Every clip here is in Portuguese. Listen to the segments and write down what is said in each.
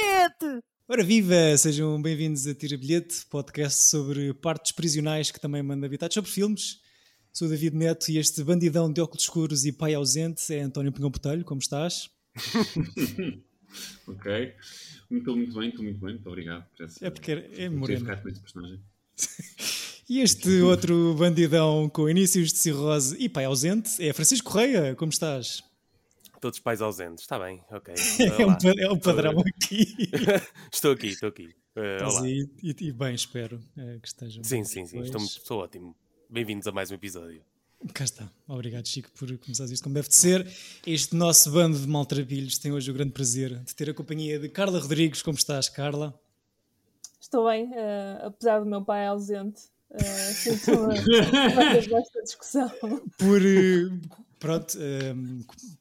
bilhete! Ora viva! Sejam bem-vindos a Tira Bilhete, podcast sobre partes prisionais que também manda habitados sobre filmes. Sou o David Neto e este bandidão de óculos escuros e pai ausente é António Pinhão Botelho. Como estás? ok. Estou muito bem, estou muito bem, muito obrigado por essa, É porque é, é moreno. ficar com esse personagem. E este outro bandidão com inícios de cirrose e pai ausente é Francisco Correia. Como estás? Todos pais ausentes, está bem, ok. É um, é um padrão aqui. estou aqui, estou aqui. Eh, Estás olá. aí e, e bem, espero eh, que estejam. Sim, bem sim, sim, estou, muito- estou ótimo. Bem-vindos a mais um episódio. Cá está. Obrigado, Chico, por começares isto como deve de ser. Este nosso bando de maltrapilhos tem hoje o grande prazer de ter a companhia de Carla Rodrigues. Como estás, Carla? Estou bem, eh, apesar do meu pai ausente. Uh, Sinto-me a desta discussão. Por. eh, Pronto, eh,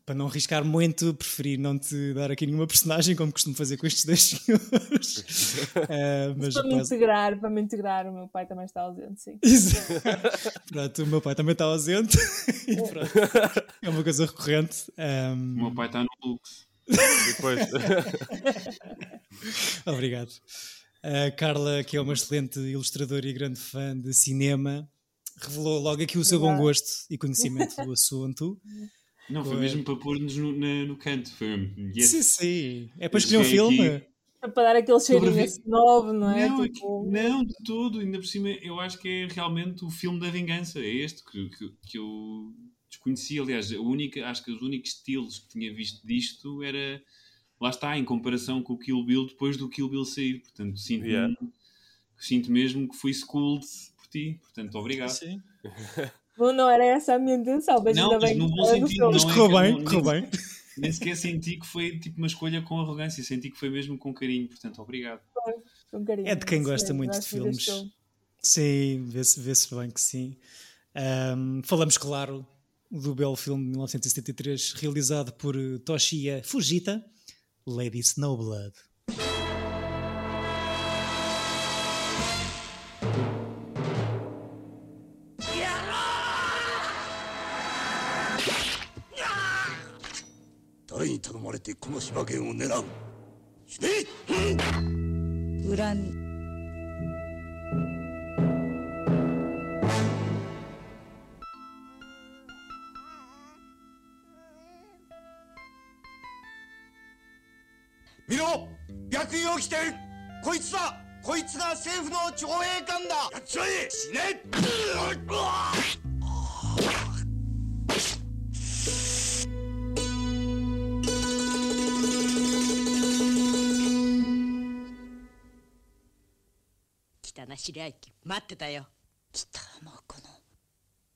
para não arriscar muito, preferi não te dar aqui nenhuma personagem, como costumo fazer com estes dois senhores. Eh, mas para me integrar, para me integrar, o meu pai também está ausente, sim. Exato. Pronto, o meu pai também está ausente. E pronto, é uma coisa recorrente. O Um, meu pai está no Lux. Depois, Obrigado. A Carla, que é uma excelente ilustradora e grande fã de cinema, revelou logo aqui o seu bom gosto e conhecimento do assunto. Não, foi Foi. mesmo para pôr-nos no, no canto. Foi. Yes. Sim, sim. É para escolher um filme. aqui- É para dar aquele cheirinho assim novo, não é? Não, Tipo, aqui- não, de todo. Ainda por cima, eu acho que é realmente o filme da vingança. É este que, que, que eu desconhecia. Aliás, a única, acho que os únicos estilos que tinha visto disto era. Lá está, em comparação com o Kill Bill depois do Kill Bill sair. Portanto, sinto, Yeah. sinto mesmo que fui schooled ti. Portanto, obrigado. Sim. Não, não era essa a minha intenção, mas Não, ainda mas bem no que bom sentido, filme. Mas Não é correu eu bem, correu bem. Nem sequer senti que foi tipo uma escolha com arrogância, senti que foi mesmo com carinho, portanto, obrigado. Com carinho, É de quem sim, gosta muito de filmes. Sim, vê-se vê bem que sim. Ahm, falamos, claro, do belo filme de 1973, realizado por eh, Toshiya Fujita, Lady Snowblood. れてこの柴犬を狙う。死ね。恨み。見ろ。白衣を着てる。こいつだ。こいつが政府の徴兵官だ。やっちまえ。死ね待ってたよ。北浜こ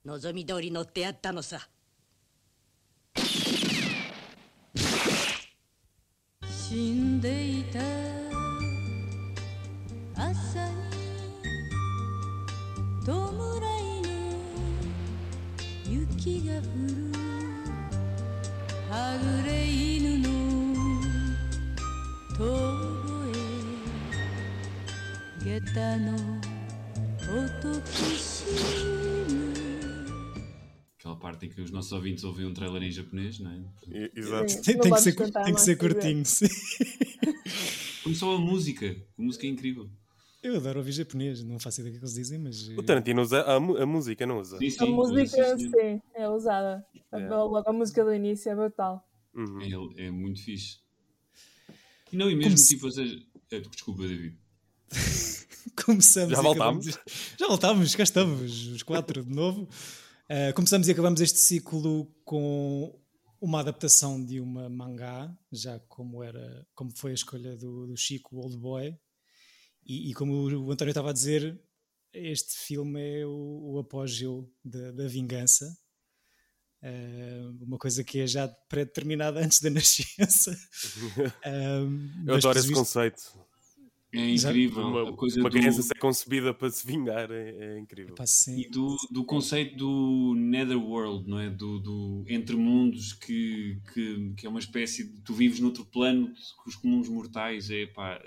の。望み通り乗ってやったのさ。死んでいた。朝に弔いの雪が降る Aquela parte em que os nossos ouvintes ouvem um trailer em japonês, não é? Exato. Sim. Tem, Não tem que ser, tem que ser curtinho, sim. Começou a música, a música é incrível. Eu adoro ouvir japonês, não faço ideia do que eles dizem, mas. eh, O Tarantino usa a, a música, não usa? Sim, sim, A música, sim, sim, é usada. Logo a música do início é brutal. Uhum. É, é muito fixe. E não, e mesmo Como se- tipo, ou seja, eh, desculpa, David. Começamos Já voltámos? acabamos- Já voltámos, cá estamos, os quatro de novo. Uh, começamos e acabamos este ciclo com uma adaptação de uma mangá, já como era, como foi a escolha do, do Chico Old Boy. E, e como o António estava a dizer, este filme é o, o apogeu da, da vingança. Uh, uma coisa que é já pré-determinada antes da nascença. Um, Eu adoro esse vistos, conceito. É incrível. Uma, a coisa uma do, criança ser concebida para se vingar é, é incrível. E do, do conceito do Netherworld, não é? Do, do entre mundos que, que, que é uma espécie de. Tu vives noutro plano que os comuns mortais. É, pá,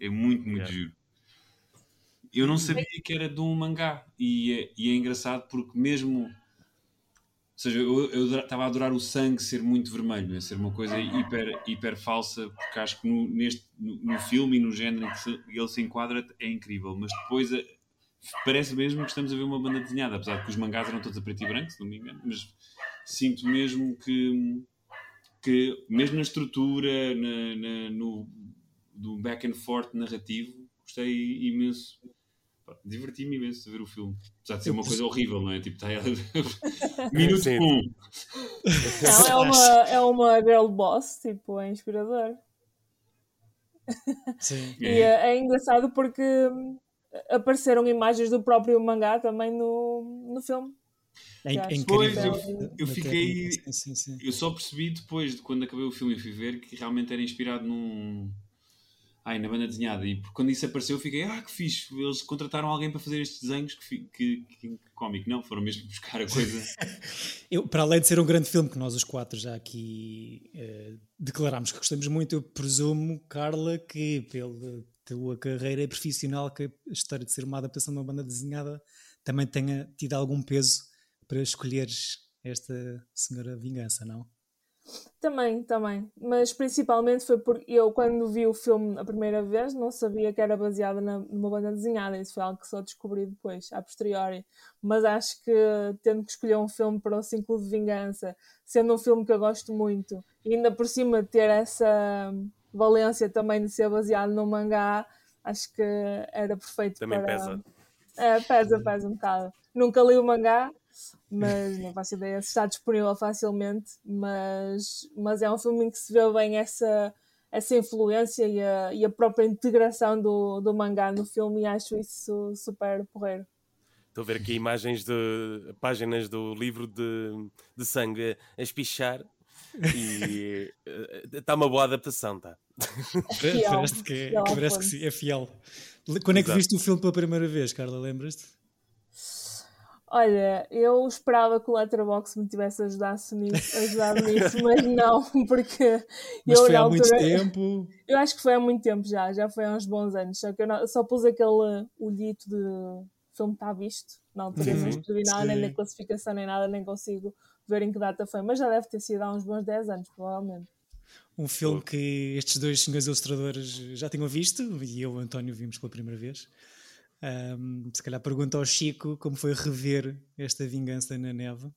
é muito, muito Yeah. giro. Eu não sabia que era de um mangá. E é, e é engraçado porque, mesmo seja, eu estava a adorar o sangue ser muito vermelho, né? ser uma coisa hiper, hiper falsa, porque acho que no, neste, no, no filme e no género em que se- ele se enquadra é incrível, mas depois a- parece mesmo que estamos a ver uma banda desenhada, apesar de que os mangás eram todos a preto e branco, se não me engano, mas sinto mesmo que, que mesmo na estrutura, na, na- no do back and forth narrativo, gostei imenso. Diverti-me imenso a ver o filme. Apesar de ser Eu uma perce- coisa horrível, não é? Tipo, está Minuto Sim. 1. Não, é uma, é uma girl boss, tipo, é inspirador. Sim. E é, é engraçado porque hum, apareceram imagens do próprio mangá também no, no filme. É, é que incrível. Eu- eu fiquei-. Sim, sim, sim. Eu só percebi depois de quando acabei o filme e fui ver que realmente era inspirado num. Ai, na banda desenhada. E quando isso apareceu, eu fiquei, ah, que fixe. Eles contrataram alguém para fazer estes desenhos que, que, que, cómico. Não, foram mesmo buscar a coisa. Eu, para além de ser um grande filme que nós os quatro já aqui eh, declarámos que gostamos muito, eu presumo, Carla, que pela tua carreira profissional, que a história de ser uma adaptação de uma banda desenhada também tenha tido algum peso para escolheres esta Senhora Vingança, não? Também, também. Mas principalmente foi porque eu, quando vi o filme a primeira vez, não sabia que era baseada numa banda desenhada. Isso foi algo que só descobri depois, a posteriori. Mas acho que tendo que escolher um filme para o ciclo de vingança, sendo um filme que eu gosto muito, e ainda por cima ter essa valência também de ser baseado num mangá, acho que era perfeito Também para. pesa. É, pesa, pesa um bocado. Nunca li o mangá, mas não faço ideia se está disponível facilmente. Mas, mas é um filme em que se vê bem essa, essa influência e a, e a própria integração do, do mangá no filme, e acho isso super porreiro. Estou a ver aqui imagens de páginas do livro de, de sangue a espichar e está uma boa adaptação, tá? Fiel, Parece que, é- fiel parece que sim, é fiel. Quando é que Exato. viste o filme pela primeira vez, Carla? Lembras-te? Olha, eu esperava que o Letterboxd me tivesse ajudado nisso, ajudado nisso mas não, porque Mas eu foi há muito altura- tempo. Eu acho que foi há muito tempo já, já foi há uns bons anos. Só que eu não- só pus aquele olhito de filme está visto. Não teria Uhum, escrevi nada, nem na classificação, nem nada, nem consigo ver em que data foi. Mas já deve ter sido há uns bons 10 anos, provavelmente. Um filme que estes dois senhores ilustradores já tinham visto e eu e o António vimos pela primeira vez. Ahm, se calhar pergunta ao Chico como foi rever esta vingança na neve.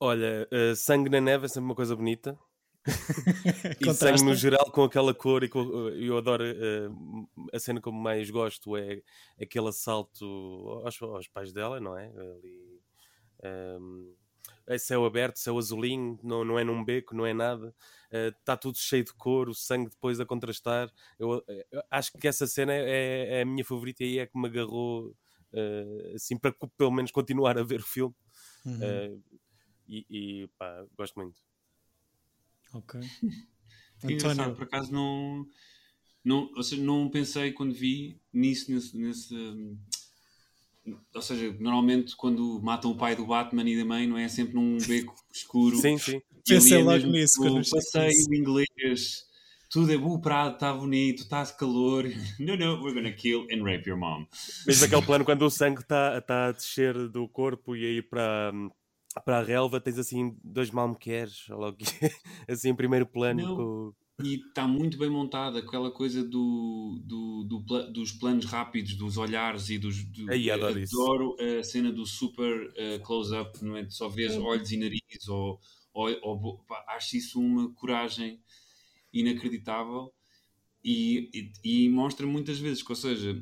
Olha, eh, sangue na neve é sempre uma coisa bonita. e sangue no geral com aquela cor e com- eu adoro eh, a cena eu mais gosto é aquele assalto aos, aos pais dela, não é? Ali, ehm, é céu aberto, céu azulinho, não, não é num beco, não é nada. Está tudo cheio de cor, o sangue depois a contrastar. Eu, eu acho que essa cena é, é a minha favorita e é que me agarrou eh, assim para pelo menos continuar a ver o filme. Uhum, Eh, e, e, pá, gosto muito. ok. António, por acaso não, não, ou seja, não pensei quando vi nisso, nesse, nesse, ou seja, normalmente quando matam o pai do Batman e da mãe, não é sempre num beco escuro. Sim, sim. Pensei é logo nisso, achei passeio isso. inglês, tudo é o prado, está bonito, está calor. No, no, we're gonna kill and rape your mom. Mesmo aquele plano quando o sangue está tá a descer do corpo e a ir para, para a relva, tens assim dois malmequeres, logo é, assim em primeiro plano. Não. com- E está muito bem montada aquela coisa do, do, do dos planos rápidos, dos olhares e dos. Do, Ai, adoro isso. adoro a cena do super eh, close-up, não é? Só vês Sim. olhos e nariz, ou, ou, ou bo- pá, acho isso uma coragem inacreditável e, e, e mostra muitas vezes que, ou seja,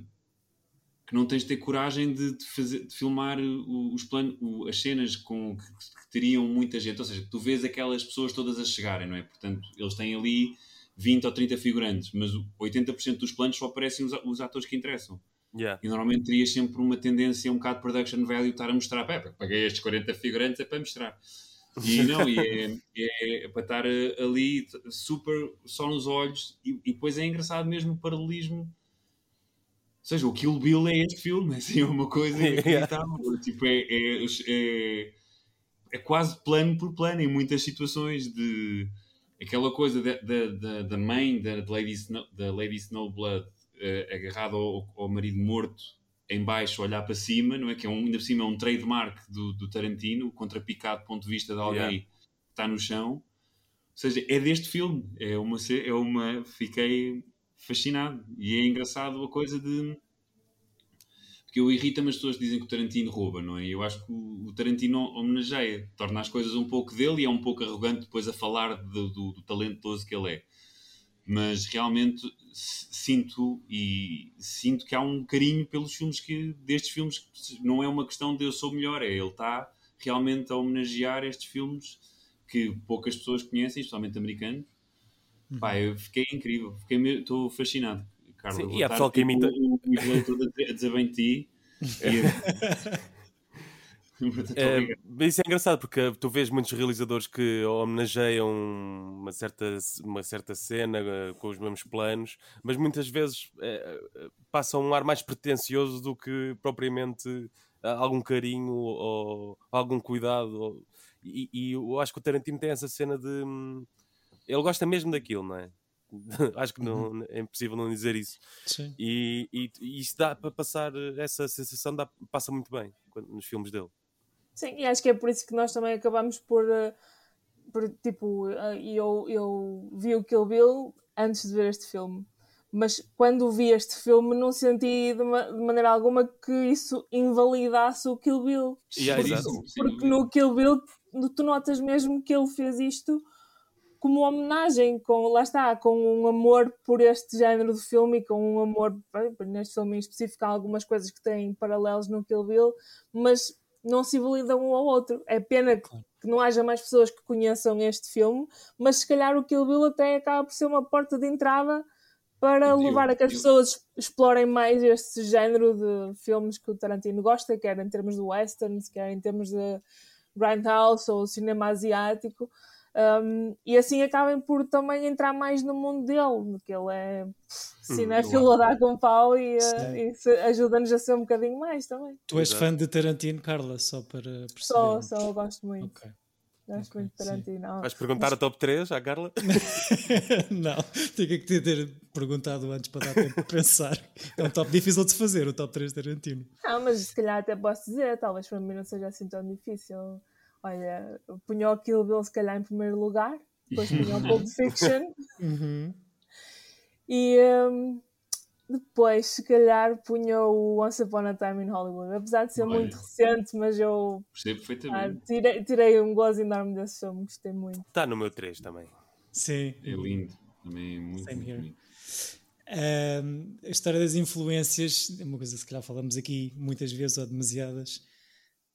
que não tens de ter coragem de, de fazer, de filmar os planos, as cenas com, que, que teriam muita gente. Ou seja, tu vês aquelas pessoas todas a chegarem, não é? Portanto, eles têm ali 20 ou 30 figurantes, mas o 80% dos planos só aparecem os, os atores que interessam. Yeah. E normalmente terias sempre uma tendência, um bocado de production value, estar a mostrar, pá, paguei estes 40 figurantes, é para mostrar. E não, e é, é- é para estar eh, ali super só nos olhos, e, e depois é engraçado mesmo o paralelismo. Ou seja, o Kill Bill é este filme, é assim, uma coisa inacreditável. tipo, é, é, é, é quase plano por plano em muitas situações de aquela coisa da, da, mãe da, Lady, Snow, da Lady Snowblood eh, agarrada ao, ao marido morto em baixo olhar para cima, não é? Que é um, ainda por cima é um trademark do, do Tarantino, contrapicado do ponto de vista de alguém Yeah. que está no chão. Ou seja, é deste filme. É uma, é uma. Fiquei fascinado. E é engraçado a coisa de. Porque eu irrita-me as pessoas que dizem que o Tarantino rouba, não é? Eu acho que o, Tarantino homenageia, torna as coisas um pouco dele e é um pouco arrogante depois a falar do, do, do talentoso que ele é. Mas realmente sinto e sinto que há um carinho pelos filmes que destes filmes que não é uma questão de eu sou melhor, é ele está realmente a homenagear estes filmes que poucas pessoas conhecem, especialmente americanos. Pá, eu fiquei incrível, fiquei estou fascinado. Carlos, Sim, e há estar pessoal que tipo imita- O o todo a dizer- a bem de ti. É, mas isso é engraçado porque tu vês muitos realizadores que homenageiam uma certa, uma certa cena eh, com os mesmos planos, mas muitas vezes eh, passam um ar mais pretencioso do que propriamente algum carinho ou algum cuidado. ou- e, e eu acho que o Tarantino tem essa cena de. Ele gosta mesmo daquilo, não é? acho que não, é impossível não dizer isso. Sim. E, e, e isso dá para passar, essa sensação dá, passa muito bem nos filmes dele. Sim, e acho que é por isso que nós também acabamos por, eh, por tipo, eh, eu, eu vi o Kill Bill antes de ver este filme. Mas quando vi este filme não senti de, ma- de maneira alguma que isso invalidasse o Kill Bill. Yeah, Sim, exato. sim, sem Porque dúvida. no Kill Bill tu notas mesmo que ele fez isto como homenagem, com, lá está, com um amor por este género de filme e com um amor, neste filme em específico, há algumas coisas que têm paralelos no Kill Bill, mas não se invalidam um ao outro. É pena que, que não haja mais pessoas que conheçam este filme, mas se calhar o Kill Bill até acaba por ser uma porta de entrada para Eu- levar a que as eu- pessoas explorem mais este género de filmes que o Tarantino gosta, quer em termos de westerns, quer em termos de grindhouse ou cinema asiático, um, e assim acabem por também entrar mais no mundo dele, porque ele é pff, cinéfilo a dar com pau e, Sim. e ajuda-nos a ser um bocadinho mais também. Tu és Exato. fã de Tarantino, Carla, só para perceber. Só, só eu gosto muito. Ok. Gosto ok, muito de. Tarantino. Vais perguntar a top 3 à Carla? não, tinha que te ter perguntado antes para dar tempo de pensar. É um top difícil de se fazer, o top 3 de Tarantino. Ah, mas se calhar até posso dizer, talvez para mim não seja assim tão difícil. Olha, punha o Kill Bill se calhar em primeiro lugar, depois punha o Pulp Fiction Uhum. e hum, depois se calhar punha o Once Upon a Time in Hollywood. Apesar de ser Olha. muito recente, mas eu Percebo ah, perfeitamente. tirei, tirei um gozo enorme desse filme, gostei muito. Está no meu 3 também. Sim. É lindo. Também é muito, Same muito bonito. Ahm, a história das influências é uma coisa que se calhar falamos aqui muitas vezes ou demasiadas,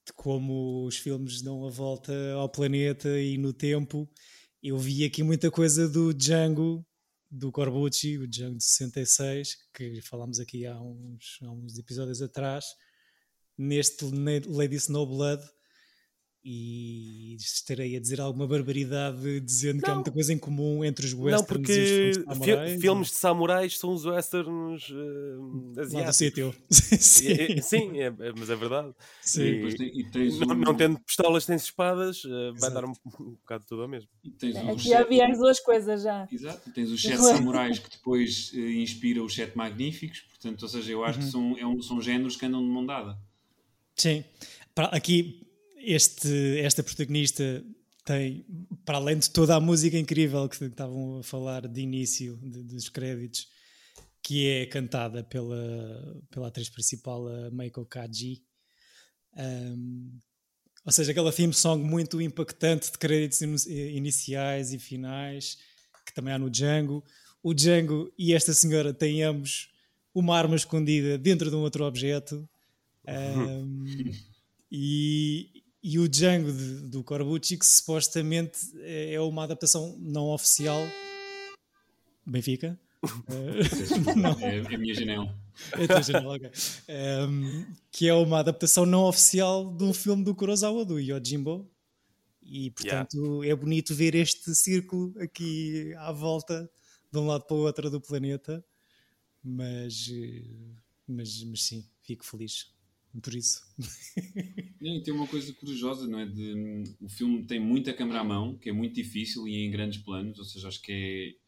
de como os filmes dão a volta ao planeta e no tempo. Eu vi aqui muita coisa do Django, do Corbucci, o Django de 66, que falámos aqui há uns, há uns episódios atrás, neste Ne- Lady Snowblood. E estarei a dizer alguma barbaridade dizendo que há Não. muita coisa em comum entre os Não, westerns porque e os filmes de fi- samurais. filmes de samurais são os westerns do asiáticos. sítio. E- sim, e- Sim, é- é- mas é verdade. sim. E e tens Não, o- não tendo pistolas, tens espadas, eh, vai dar um, um bocado tudo ao mesmo. e Aqui sete- havia as duas coisas já. Exato, e tens os sete Não é? samurais que depois eh, inspira os sete magníficos, portanto, ou seja, eu acho Uhum. que são, é um- são géneros que andam de mão dada. Sim. Para- Aqui, este, esta protagonista tem, para além de toda a música incrível que estavam a falar de início de- dos créditos, que é cantada pela, pela atriz principal, a Meiko Kaji. Um, ou seja, aquela theme song muito impactante de créditos ini- iniciais e finais, que também há no Django. O Django e esta senhora têm ambos uma arma escondida dentro de um outro objeto. Um, e, e o Django de- do Corbucci, que supostamente é uma adaptação não oficial. Benfica? Não. É, é a minha janela. É a tua janela, ok. Um, que é uma adaptação não oficial de um filme do Kurosawa, do Yojimbo. E portanto é bonito ver este círculo aqui à volta, de um lado para o outro do planeta. Mas, eh, mas, mas sim, fico feliz por isso. E tem uma coisa corajosa, não é? De, o filme tem muita câmera à mão, que é muito difícil e em grandes planos, ou seja, acho que é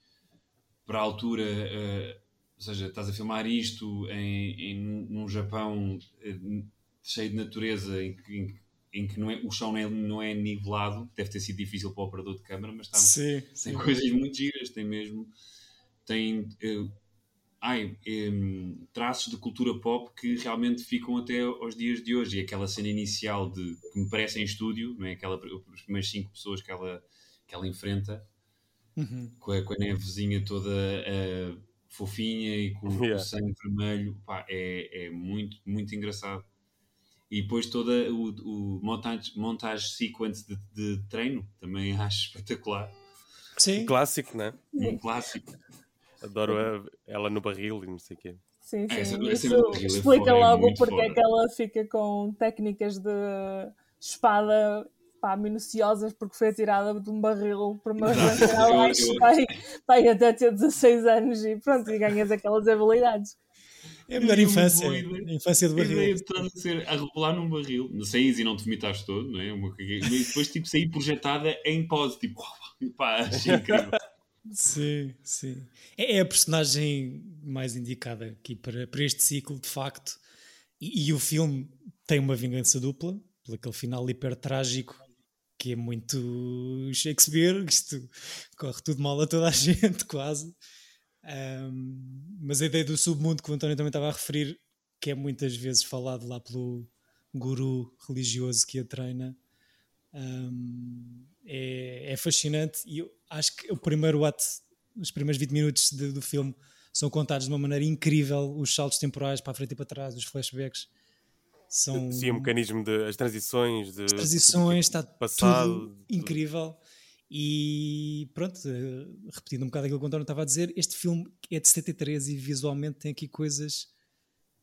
para a altura, eh, ou seja, estás a filmar isto em, em, num Japão eh, cheio de natureza em que, em, em que não é, o chão não é, não é nivelado, deve ter sido difícil para o operador de câmara, mas está, Sim, tem sim. coisas muito giras, tem mesmo tem eh, ai, em, traços de cultura pop que realmente ficam até aos dias de hoje. E aquela cena inicial de que me parece em estúdio, não é? Aquela, as primeiras cinco pessoas que ela, que ela enfrenta Uhum. com a, com a nevezinha toda eh, fofinha e com, com o Yeah. sangue vermelho, pá, é, é muito, muito engraçado. E depois toda o, o montage, montage sequence de, de treino também acho espetacular. Sim. Clássico, né? Um clássico. Adoro a- ela no barril e não sei o quê. Sim, sim. Essa- essa Isso é é explica é logo porque é foda. que ela fica com técnicas de espada pá, minuciosas porque foi atirada de um barril para uma abaixo eu- vai, vai até ter 16 anos e pronto, e ganhas aquelas habilidades. É a melhor infância. ideia. A infância do A ideia barril. de estar a, ser, a rebolar num barril, não saís e não te vomitaste todo, não é? Uma, e depois tipo, sair projetada em pose, tipo, pá, achei incrível. Sim, sim. É, é a personagem mais indicada aqui para, para este ciclo, de facto. E, e o filme tem uma vingança dupla, por aquele final hiper trágico, que é muito Shakespeare. Isto corre tudo mal a toda a gente, quase. Ahm, mas a ideia do submundo que o António também estava a referir, que é muitas vezes falado lá pelo guru religioso que a treina, ahm, é, é fascinante. E eu acho que o primeiro ato, os primeiros 20 minutos de- do filme, são contados de uma maneira incrível. Os saltos temporais para a frente e para trás, os flashbacks. São Sim, o mecanismo de as transições, de as transições, está passado, tudo incrível. E pronto, eh, repetindo um bocado aquilo que o António estava a dizer, este filme é de 73 e visualmente tem aqui coisas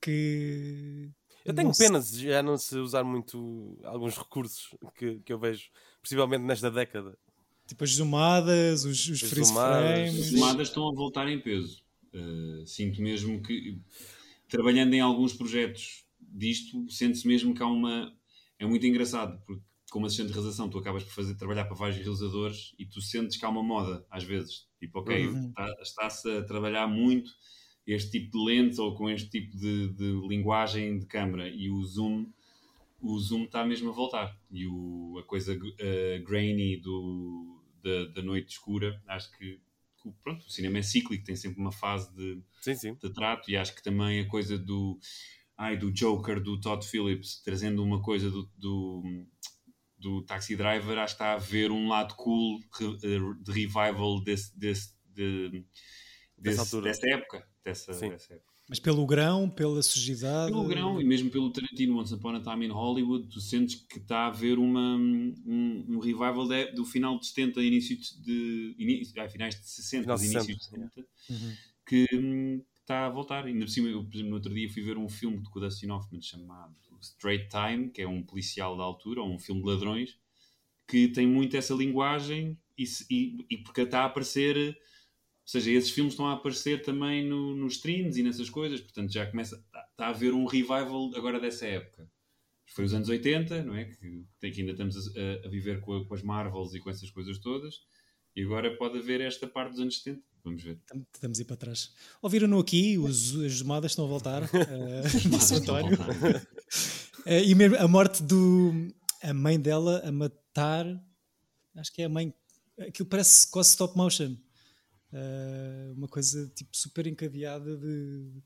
que. Eu tenho se- pena de já não se usar muito alguns recursos que, que eu vejo, principalmente nesta década. Tipo as zoomadas, os, os As freeze zoomadas, frames. As tomadas estão a voltar em peso. Uh, sinto mesmo que, trabalhando em alguns projetos disto, sente-se mesmo que há uma. É muito engraçado, porque como assistente de realização, tu acabas por fazer, trabalhar para vários realizadores e tu sentes que há uma moda, às vezes. Tipo, ok, Uhum. está- está-se a trabalhar muito este tipo de lentes ou com este tipo de, de linguagem de câmara e o zoom. O zoom está mesmo a voltar e o, a coisa uh, grainy do, da, da noite escura, acho que pronto, o cinema é cíclico, tem sempre uma fase de, Sim, sim. de trato e acho que também a coisa do ai, do Joker do Todd Phillips trazendo uma coisa do, do, do Taxi Driver acho que está a haver um lado cool eh, de revival desse, desse, de- desse- altura. dessa época dessa, dessa época. Mas pelo grão, pela sujidade. Pelo grão e mesmo pelo Tarantino Once Upon a Time in Hollywood, tu sentes que está a haver uma, um, um revival de- do final de 70, início de, início, ah, finais de 60, Final de início 60, de 70, Uhum. que hum, está a voltar. Ainda por cima, eu, por exemplo, no outro dia fui ver um filme de Dustin Hoffman chamado Straight Time, que é um policial da altura, ou um filme de ladrões, que tem muito essa linguagem e, e, e porque está a aparecer. Ou seja, esses filmes estão a aparecer também no, nos streams e nessas coisas, portanto já começa. Está, está a haver um revival agora dessa época. Foi os anos 80, não é? Que, que ainda estamos a, a viver com, a- com as Marvels e com essas coisas todas, e agora pode haver esta parte dos anos 70. Vamos ver. Tam- Estamos a ir para trás. Ouviram-no aqui, os, as zoomadas estão a voltar. eh, disse o António. Eh, e mesmo a morte do. A mãe dela a matar. Acho que é a mãe. Aquilo parece quase stop motion. Eh, uma coisa tipo super encadeada de,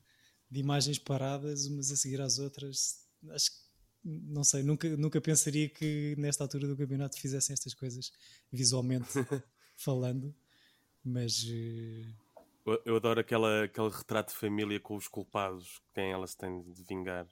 de imagens paradas, umas a seguir às outras. Acho que. Não sei, nunca, nunca pensaria que nesta altura do campeonato fizessem estas coisas visualmente falando. Mas. eh, Eu, eu adoro aquela, aquele retrato de família com os culpados, quem ela se tem de vingar.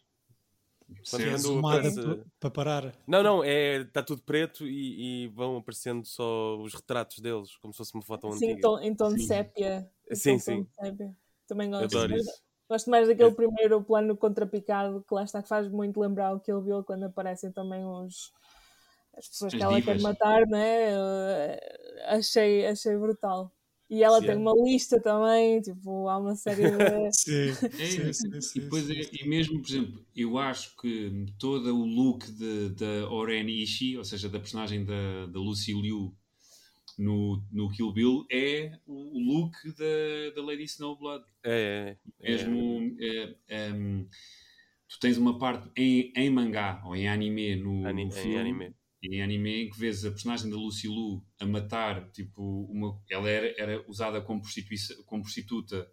Zoomada aparece- para parar. Não, não, é, está tudo preto e, e vão aparecendo só os retratos deles, como se fosse uma foto Sim, em antiga. tom, em tom de sépia. Sim, sim. sépia. Também gosto. adoro isso. Gosto mais daquele primeiro plano contrapicado que lá está, que faz muito lembrar o que ele viu quando aparecem também os, as pessoas que ela divas. quer matar, né? Eh, achei, achei brutal. E ela Sim, tem é. uma lista também, tipo, há uma série de. Sim, sim, É, sim, e, sim, depois sim. é- e mesmo, por exemplo, eu acho que todo o look da Oren Ishii, ou seja, da personagem da, da Lucy Liu, no, no Kill Bill é o, look da, da Lady Snowblood. É, é, é. Mesmo, é, é, tu tens uma parte em, em mangá ou em anime no, Ani- no em filme, anime. Em anime em que vês a personagem da Lucy Liu a matar, tipo, uma, ela era, era usada como, como prostituta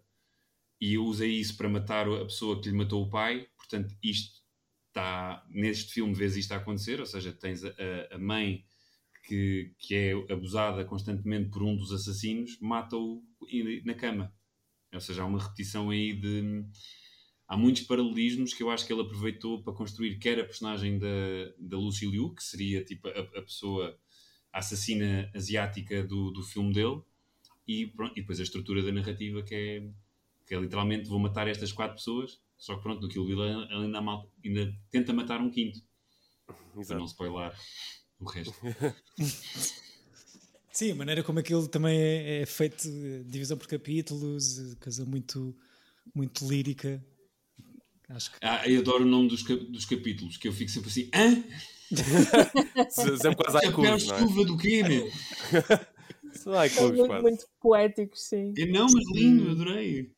e usa isso para matar a pessoa que lhe matou o pai. Portanto, isto está, neste filme vês isto a acontecer, ou seja, tens a, a- mãe que, que é abusada constantemente por um dos assassinos, mata-o na cama. Ou seja, há uma repetição aí de. Há muitos paralelismos que eu acho que ele aproveitou para construir quer a personagem da, da Lucy Liu, que seria tipo a, a pessoa a assassina asiática do, do filme dele, e, pronto, e depois a estrutura da narrativa que é, que é literalmente vou matar estas quatro pessoas, só que pronto, no Kill Bill ele ainda, mal- ainda tenta matar um quinto, para Exato. não spoiler o resto. Sim, a maneira como aquilo também é, é feito, divisão por capítulos, eh, coisa muito, muito lírica. Acho que Ah, eu adoro o nome dos, cap- dos capítulos, que eu fico sempre assim, hã? Se- Sempre quase não é? chuva do quê, meu? São muito, muito poéticos, sim. É não, mas lindo, adorei.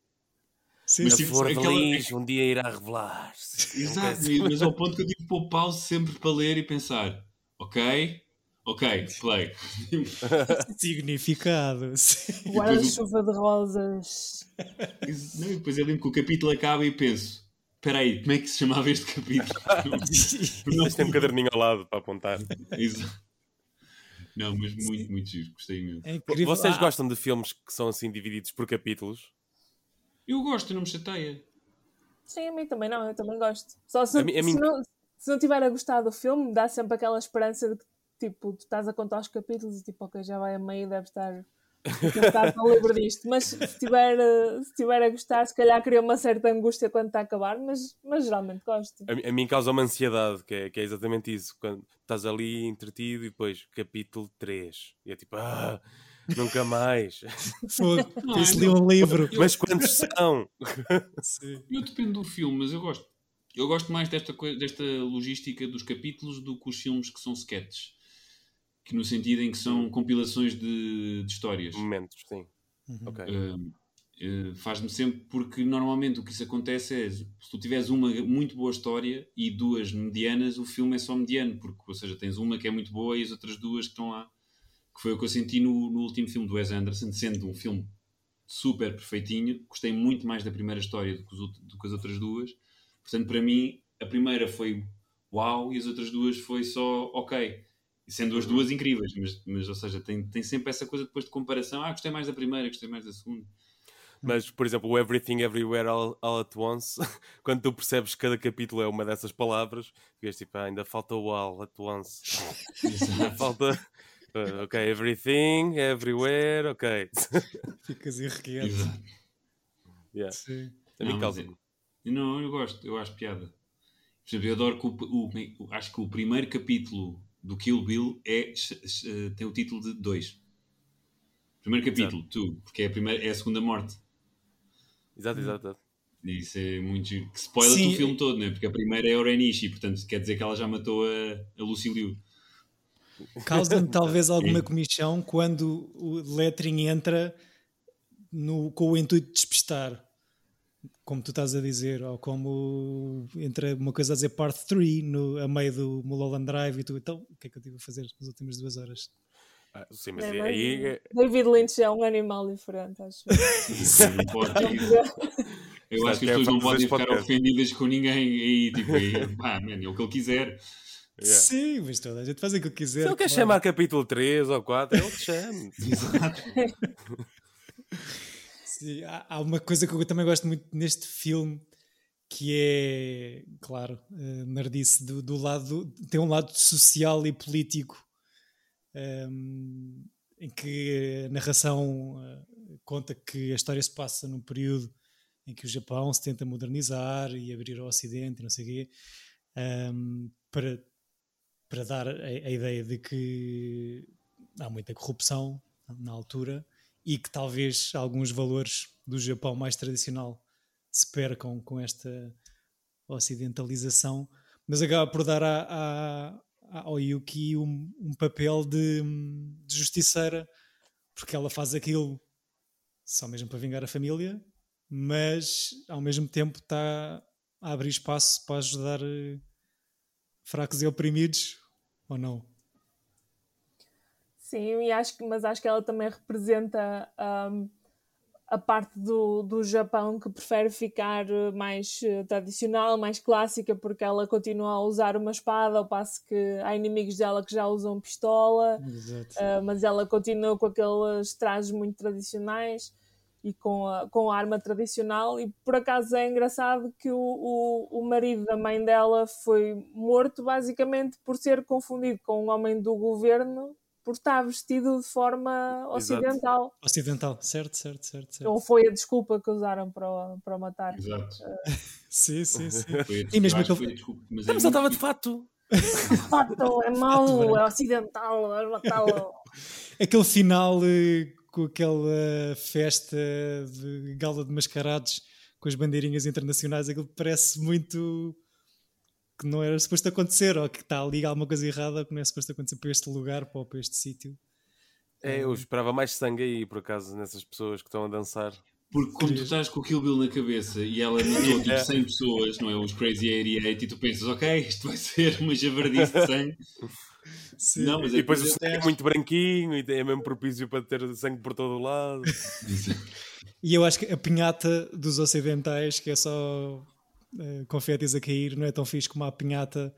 sim, Mas A sim, tipo, flor de aquela- um dia irá revelar-se. Exato, mas ao ponto que eu tive que pôr pause sempre para ler e pensar, ok, ok, play. significado. sim. Guarda-chuva de rosas. Não, e depois eu lembro que o capítulo acaba e penso, espera aí, como é que se chamava este capítulo? Não, Mas tem um caderninho ao lado para apontar. Exato. Não, mas muito, muito giro, gostei mesmo. É. Vocês Ah, gostam de filmes que são assim divididos por capítulos? Eu gosto, não me chateia. Sim, a mim também não, eu também gosto. Só se, A mim- a mim- se, não, se não tiver a gostar do filme, dá sempre aquela esperança de que tipo, tu estás a contar os capítulos e tipo, ok, já vai a meio, deve estar estar tão livre disto. Mas se estiver, se estiver a gostar, se calhar cria uma certa angústia quando está a acabar, mas, mas geralmente gosto. A, mim- a mim causa uma ansiedade, que é, que é exatamente isso. Quando estás ali entretido e depois capítulo 3. E é tipo, ah, nunca mais. Eu- li um livro. Mas quantos são? Eu dependo do filme, mas eu gosto. Eu gosto mais desta, desta logística dos capítulos do que os filmes que são sketches. Que no sentido em que são compilações de, de histórias. Momentos, sim. Uhum. Ok. Uh, uh, Faz-me sempre, porque normalmente o que isso acontece é se tu tiveres uma muito boa história e duas medianas, o filme é só mediano, porque, ou seja, tens uma que é muito boa e as outras duas que estão lá. Que foi o que eu senti no, no último filme do Wes Anderson, sendo um filme super perfeitinho. Gostei muito mais da primeira história do que, os do que as outras duas. Portanto, para mim, a primeira foi uau e as outras duas foi só ok. E sendo as duas incríveis, mas, mas ou seja, tem, tem sempre essa coisa depois de comparação. Ah, gostei mais da primeira, gostei mais da segunda. Mas, por exemplo, o Everything Everywhere All, All at Once, quando tu percebes que cada capítulo é uma dessas palavras, ficas tipo, ah, ainda falta o All at Once. Ainda falta. ah, ok, Everything, Everywhere, ok. Ficas irrequieto. Exato. Yeah. Sim. A mim causa. é- Não, eu gosto, eu acho piada. Por exemplo, eu adoro que o, o- o- acho que o primeiro capítulo do Kill Bill é, tem o título de 2. Primeiro capítulo, tu, porque é a, primeira, é a segunda morte. Exato, exato. exato. Isso é muito giro. Que spoiler Sim. o filme todo, né? porque a primeira é a Orenishi, portanto quer dizer que ela já matou a, a Lucy Liu. Causa-me talvez alguma comichão quando o lettering entra no, com o intuito de despistar, como tu estás a dizer, ou como entra uma coisa a dizer part 3 no, a meio do Mulholland Drive e tu, então, o que é que eu tive a fazer nas últimas duas horas? Ah, sim, mas É, aí. é- David Lynch é um animal diferente, acho. Pode- eu acho que as pessoas não podem ficar podcast. ofendidas com ninguém. Aí, tipo, aí, pá, man, é o que ele quiser. Yeah. Sim, mas toda a gente faz aquilo que quiser. Se ele quer claro. chamar capítulo 3 ou 4, ele que chame. Há, uma coisa que eu também gosto muito neste filme que é, claro, uh, nerdice do, do lado, tem um lado social e político um, em que a narração uh, conta que a história se passa num período em que o Japão se tenta modernizar e abrir ao Ocidente não sei o quê, um, para, para dar a, a ideia de que há muita corrupção na altura e que talvez alguns valores do Japão mais tradicional se percam com esta ocidentalização, mas acaba por dar à, à, ao Yuki um, um papel de, de justiceira porque ela faz aquilo só mesmo para vingar a família, mas ao mesmo tempo está a abrir espaço para ajudar eh, fracos e oprimidos, ou não? Sim, e acho que, mas acho que ela também representa um, a parte do, do Japão que prefere ficar eh, mais uh, tradicional, mais clássica, porque ela continua a usar uma espada, ao passo que há inimigos dela que já usam pistola, uh, mas ela continua com aqueles trajes muito tradicionais e com a, com a arma tradicional. E por acaso é engraçado que o, o, o marido da mãe dela foi morto basicamente por ser confundido com um homem do governo por estar vestido de forma ocidental. Exato. Ocidental, certo, certo, certo, certo. Ou foi a desculpa que usaram para, para matar. Exato. Uh... sim, sim, sim. Foi, e mesmo que ele... desculpa, mas, mas ele estava de fato. fato, é mau, é ocidental, é matá-lo. Aquele final eh, com aquela festa de gala de mascarados com as bandeirinhas internacionais, aquilo parece muito que não era suposto acontecer, ou que está ali alguma coisa errada, ou que não é suposto acontecer para este lugar, para, para este sítio. É, eu esperava mais sangue aí, por acaso, nessas pessoas que estão a dançar. Porque como tu estás com o Kill Bill na cabeça e ela matou tipo 100 pessoas, não é? Os Crazy 88, e tu pensas, ok, isto vai ser uma javardice de sangue. Sim. Não, mas é e depois o sangue é muito branquinho e é mesmo propício para ter sangue por todo o lado. e eu acho que a pinhata dos ocidentais, que é só uh, confetes a cair, não é tão fixe como a pinhata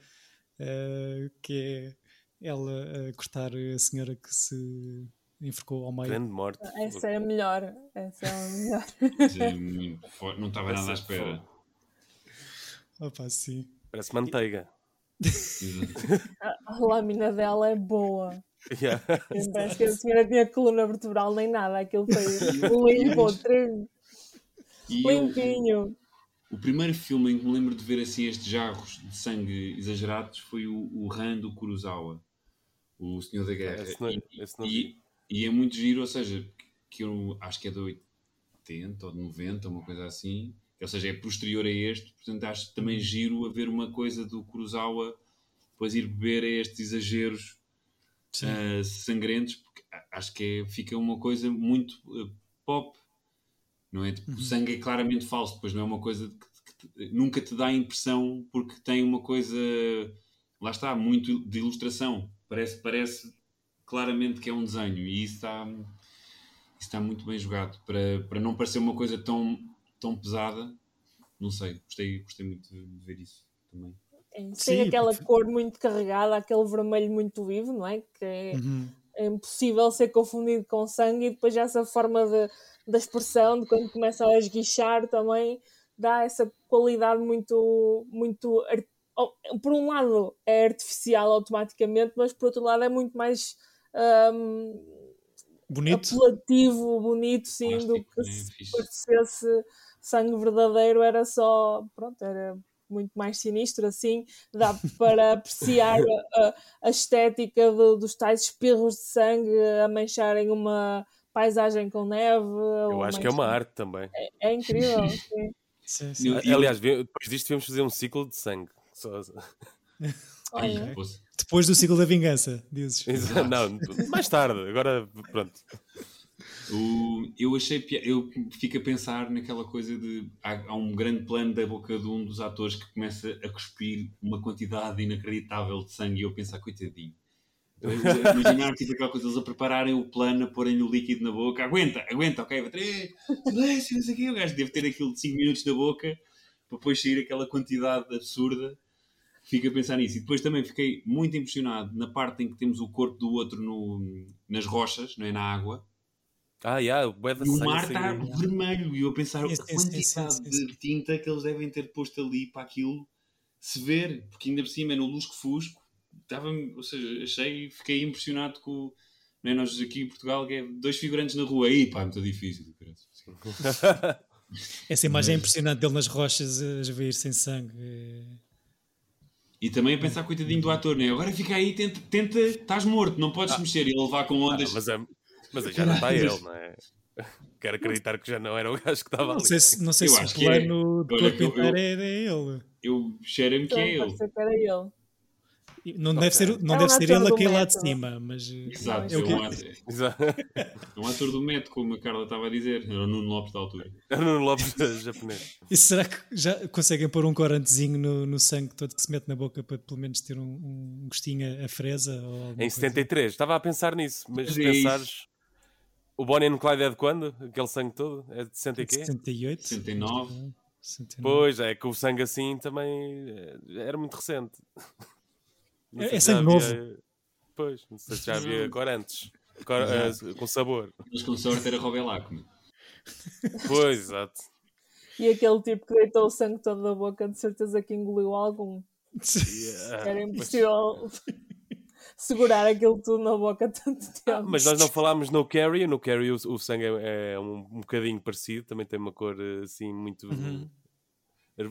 uh, que é ela a cortar a senhora que se enforcou ao meio. Grande morte. Essa é a melhor. Essa é a melhor. Sim, não estava nada à espera. Opa, sim. Parece manteiga. a, a lâmina dela é boa. Yeah. Parece que a senhora tinha coluna vertebral nem nada. Aquilo foi limpo, limpinho. O primeiro filme em que me lembro de ver assim estes jarros de sangue exagerados foi o, o Han do Kurosawa, o Senhor da Guerra. Esse não, e, esse não e, e, é muito giro, ou seja, que eu acho que é de 80 ou de 90, uma coisa assim, ou seja, é posterior a este, portanto acho também giro haver uma coisa do Kurosawa depois ir beber a estes exageros uh, sangrentos, porque acho que é, fica uma coisa muito uh, pop não é? Tipo, uhum. O sangue é claramente falso, depois não é uma coisa que, que, nunca te dá a impressão porque tem uma coisa, lá está, muito de ilustração. Parece, parece claramente que é um desenho e isso está, isso está muito bem jogado para, para não parecer uma coisa tão, tão pesada. Não sei, gostei, gostei muito de, ver isso também. É, tem Sim, aquela porque... cor muito carregada, aquele vermelho muito vivo, não é? Que é, uhum. É impossível ser confundido com sangue e depois essa forma de da expressão, de quando começa a esguichar também, dá essa qualidade muito, muito por um lado é artificial automaticamente, mas por outro lado é muito mais um, bonito. apelativo, bonito, sim, Plástico, do que se parecesse sangue verdadeiro, era só, pronto, era muito mais sinistro, assim, dá para apreciar a, a estética do, dos tais espirros de sangue a mancharem uma, paisagem com neve. Eu acho que é uma arte também. É, é incrível, sim. sim, sim. Aliás, depois disto devemos fazer um ciclo de sangue. Só... Olha. Depois do ciclo da vingança, dizes. Não, mais tarde, agora pronto. O, eu achei eu fico a pensar naquela coisa de há, há, um grande plano da boca de um dos atores que começa a cuspir uma quantidade inacreditável de sangue e eu penso, coitadinho Imaginar tipo aquela coisa, eles a prepararem o plano, a porem o líquido na boca, aguenta, aguenta, ok, vai ter silêncio, não sei. O gajo deve ter aquilo de 5 minutos na boca para depois sair aquela quantidade absurda. Fico a pensar nisso. E depois também fiquei muito impressionado na parte em que temos o corpo do outro no, nas rochas, não é? Na água. Ah, yeah, e o mar está vermelho. E eu a pensar a quantidade de tinta que eles devem ter posto ali para aquilo se ver, porque ainda por cima é no lusco-fusco estava, ou seja, achei, fiquei impressionado com não é, nós aqui em Portugal que é dois figurantes na rua aí, pá, é muito difícil. Essa imagem é impressionante dele nas rochas a esvair sem sangue. E também a pensar, coitadinho do ator, né? Agora fica aí, tenta, tenta estás morto, não podes ah. mexer e levar com ondas. Ah, mas, é, mas já não está ele, não é? Quero acreditar que já não era o gajo que estava ali. Não sei se, não sei se o plano é. de pintar é, é ele. Eu cheiro-me que é ele. Que era ele. Não deve ser, não É um deve ser ele aquele lá de cima, mas. eh, Exato, é é um ator, Exato. é um ator do método, como a Carla estava a dizer. Era o Nuno Lopes da altura. Era o Nuno Lopes japonês. E será que já conseguem pôr um corantezinho no, no sangue todo que se mete na boca para pelo menos ter um, um gostinho a, a fresa? Em coisa? 73. Estava a pensar nisso, mas é isso. O Bonnie and Clyde é de quando? Aquele sangue todo? É de 60 e quê? 78? 69. 69. Pois, é que o sangue assim também eh, era muito recente. É- é sangue havia- Pois, não sei se já havia corantes. Cor- eh, com sabor. Mas com sorte era Robelac. meu. Pois, exato. E aquele tipo que deitou o sangue todo da boca, de certeza que engoliu algum. Yeah. Era impossível segurar aquilo tudo na boca tanto tempo. Mas nós não falámos no Carrie. No Carrie o, o sangue é, é um, um bocadinho parecido. Também tem uma cor eh, assim muito Uhum.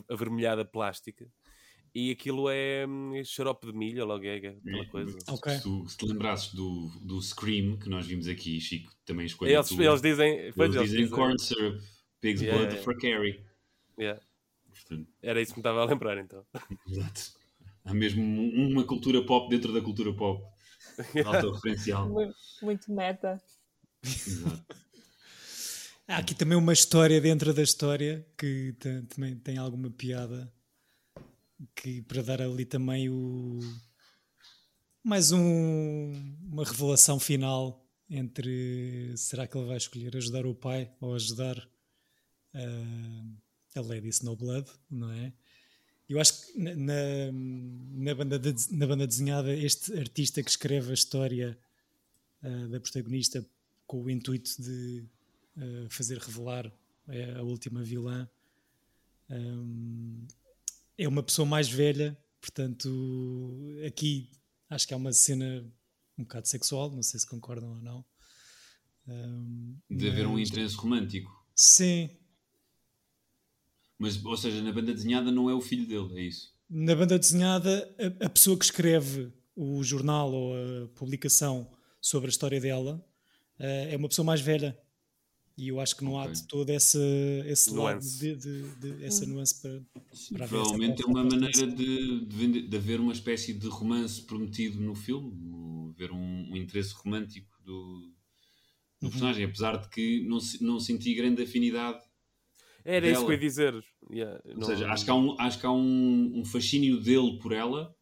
avermelhada plástica. E aquilo é hum, xarope de milho, logo é aquela coisa. Se- Ok. Se, tu- se te lembrasses do, do Scream que nós vimos aqui, Chico, também escolheu. Eles, eles dizem. Eles eles dizem dizem- corn syrup, pig's Yeah, blood yeah. for Carrie. Yeah. Portanto, Era isso que me estava a lembrar então. exato. Há mesmo um- uma cultura pop dentro da cultura pop. Autorreferencial. Muito, muito meta. Exato. Há aqui também uma história dentro da história que ta- também tem alguma piada que para dar ali também o mais um- uma revelação final entre será que ele vai escolher ajudar o pai ou ajudar ah, a Lady Snowblood, não é? Eu acho que na, na, banda, de- na banda desenhada este artista que escreve a história ah, da protagonista com o intuito de uh, fazer revelar é a última vilã. Um, é uma pessoa mais velha, portanto, aqui acho que há uma cena um bocado sexual, não sei se concordam ou não. Um, De haver um interesse romântico. Sim, Mas, ou seja, na banda desenhada não é o filho dele, é isso. na banda desenhada, a, a pessoa que escreve o jornal ou a publicação sobre a história dela uh, é uma pessoa mais velha. E eu acho que não há Ok. de todo esse, esse lado Nuance. de, de- de- essa nuance para, para haver Provavelmente é essa uma maneira de, de, vender- de haver uma espécie de romance prometido no filme, haver um, um interesse romântico do, do personagem, apesar de que não, não senti grande afinidade. Era isso que eu ia Dela. dizer. Yeah, Ou não- seja, acho que há, um, acho que há um, um fascínio dele por ela,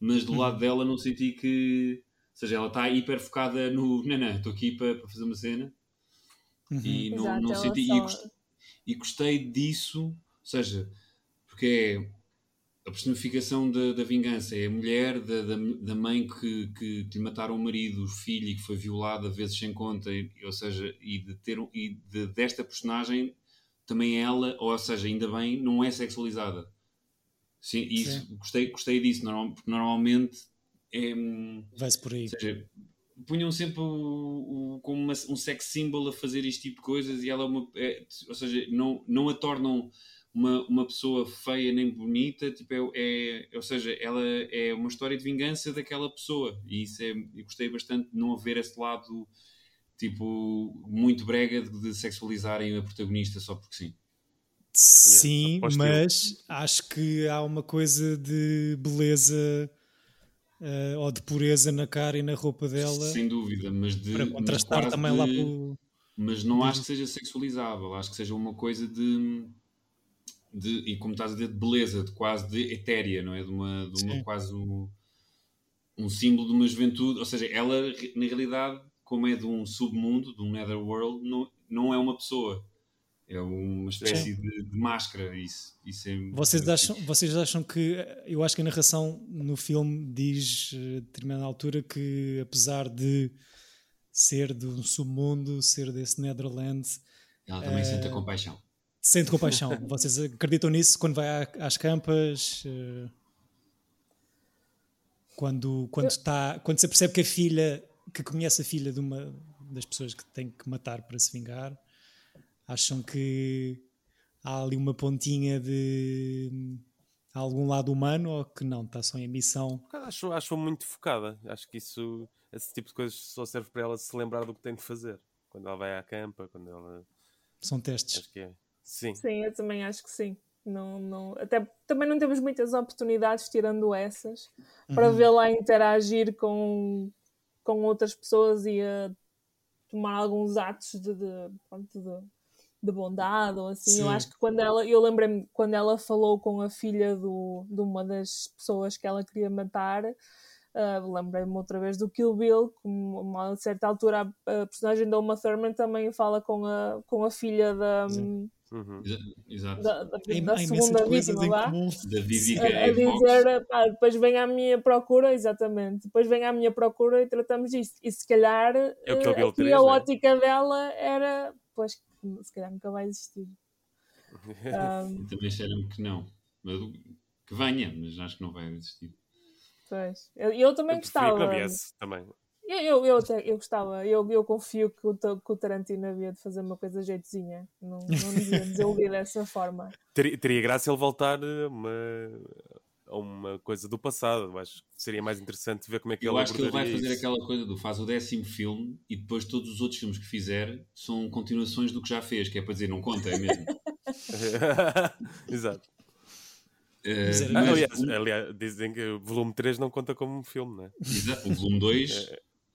mas do Uhum. lado dela não senti que. Ou seja, ela está hiper focada no. Não, não, estou aqui para, para fazer uma cena. Uhum. E não, Exato, não senti. só- E, gostei, e gostei disso, ou seja, porque é a personificação da, da vingança, é a mulher da, da, da mãe que, que, que lhe mataram o marido, o filho e que foi violada vezes sem conta, e, ou seja, e de ter e de, desta personagem também ela, ou seja, ainda bem, não é sexualizada. Sim, isso, Gostei, gostei disso, normal, porque normalmente é. hum, Vai-se por aí. ou seja, punham sempre o, o- como uma- um sex symbol a fazer este tipo de coisas e ela é uma. é- ou seja, não, não a tornam uma, uma pessoa feia nem bonita, tipo, é, é- ou seja, ela é uma história de vingança daquela pessoa e isso é. Eu gostei bastante de não haver esse lado tipo muito brega de, de sexualizarem a protagonista só porque sim. Sim, o mas acho que há uma coisa de beleza eh, ou de pureza na cara e na roupa dela Sem dúvida, mas de. para mas contrastar também de- lá pelo. mas não acho que seja sexualizável, acho que seja uma coisa de, de e como estás a dizer, de beleza, de quase de etérea, não é? De uma, de uma Sim. quase um, um símbolo de uma juventude, ou seja, ela na realidade, como é de um submundo, de um netherworld, não, não é uma pessoa, é uma espécie de, de máscara, isso, isso é... Vocês acham, vocês acham que. Eu acho que a narração no filme diz, eh, a determinada altura, que apesar de ser de um submundo, ser desse Netherland, Ela também sente a compaixão. sente compaixão. Vocês acreditam nisso quando vai às campas? eh, Quando, quando, está, quando se percebe que a filha, que conhece a filha de uma das pessoas que tem que matar para se vingar, acham que há ali uma pontinha de algum lado humano ou que não, está só em missão? Acho, acho muito focada. Acho que isso, esse tipo de coisas só serve para ela se lembrar do que tem de fazer. Quando ela vai à campa, quando ela. São testes. Acho que é. Sim. Sim, eu também acho que sim. Não, não, até também não temos muitas oportunidades, tirando essas, para Uhum. vê-la interagir com, com outras pessoas e a tomar alguns atos de, de, de, de bondade ou assim. Eu Sim. acho que quando ela, eu lembrei-me quando ela falou com a filha do, de uma das pessoas que ela queria matar. ah, lembrei-me outra vez do Kill Bill, como a certa altura a, a personagem da Uma Thurman também fala com a, com a filha da, Sim. Uhum. Exa- Exato. da, segunda vítima. Da Vivica a, a. Fox. dizer, pá, depois vem à minha procura, exatamente, depois vem à minha procura e tratamos disto. E se calhar É o Kill eh, aqui 3, a né? ótica dela era, pois, que se calhar nunca vai existir. Ahm, Também disseram que não. Mas, que venha, mas acho que não vai existir. pois. Eu, eu também Eu preferia que não gostava. viesse também. Eu, eu, eu, até- eu gostava, eu, eu confio que o, que o Tarantino havia de fazer uma coisa jeitozinha. Não, não devia desiludir dessa forma. Teria, teria graça ele voltar a uma, a uma coisa do passado. Eu Acho que seria mais interessante ver como é que Eu ele acho que ele vai abordaria fazer isso. aquela coisa do faz o décimo filme e depois todos os outros filmes que fizer são continuações do que já fez, que é para dizer não conta, é mesmo. Exato. Eh, Mas era- mas aliás, aliás, dizem que o volume 3 não conta como um filme, não é? Exato, o volume 2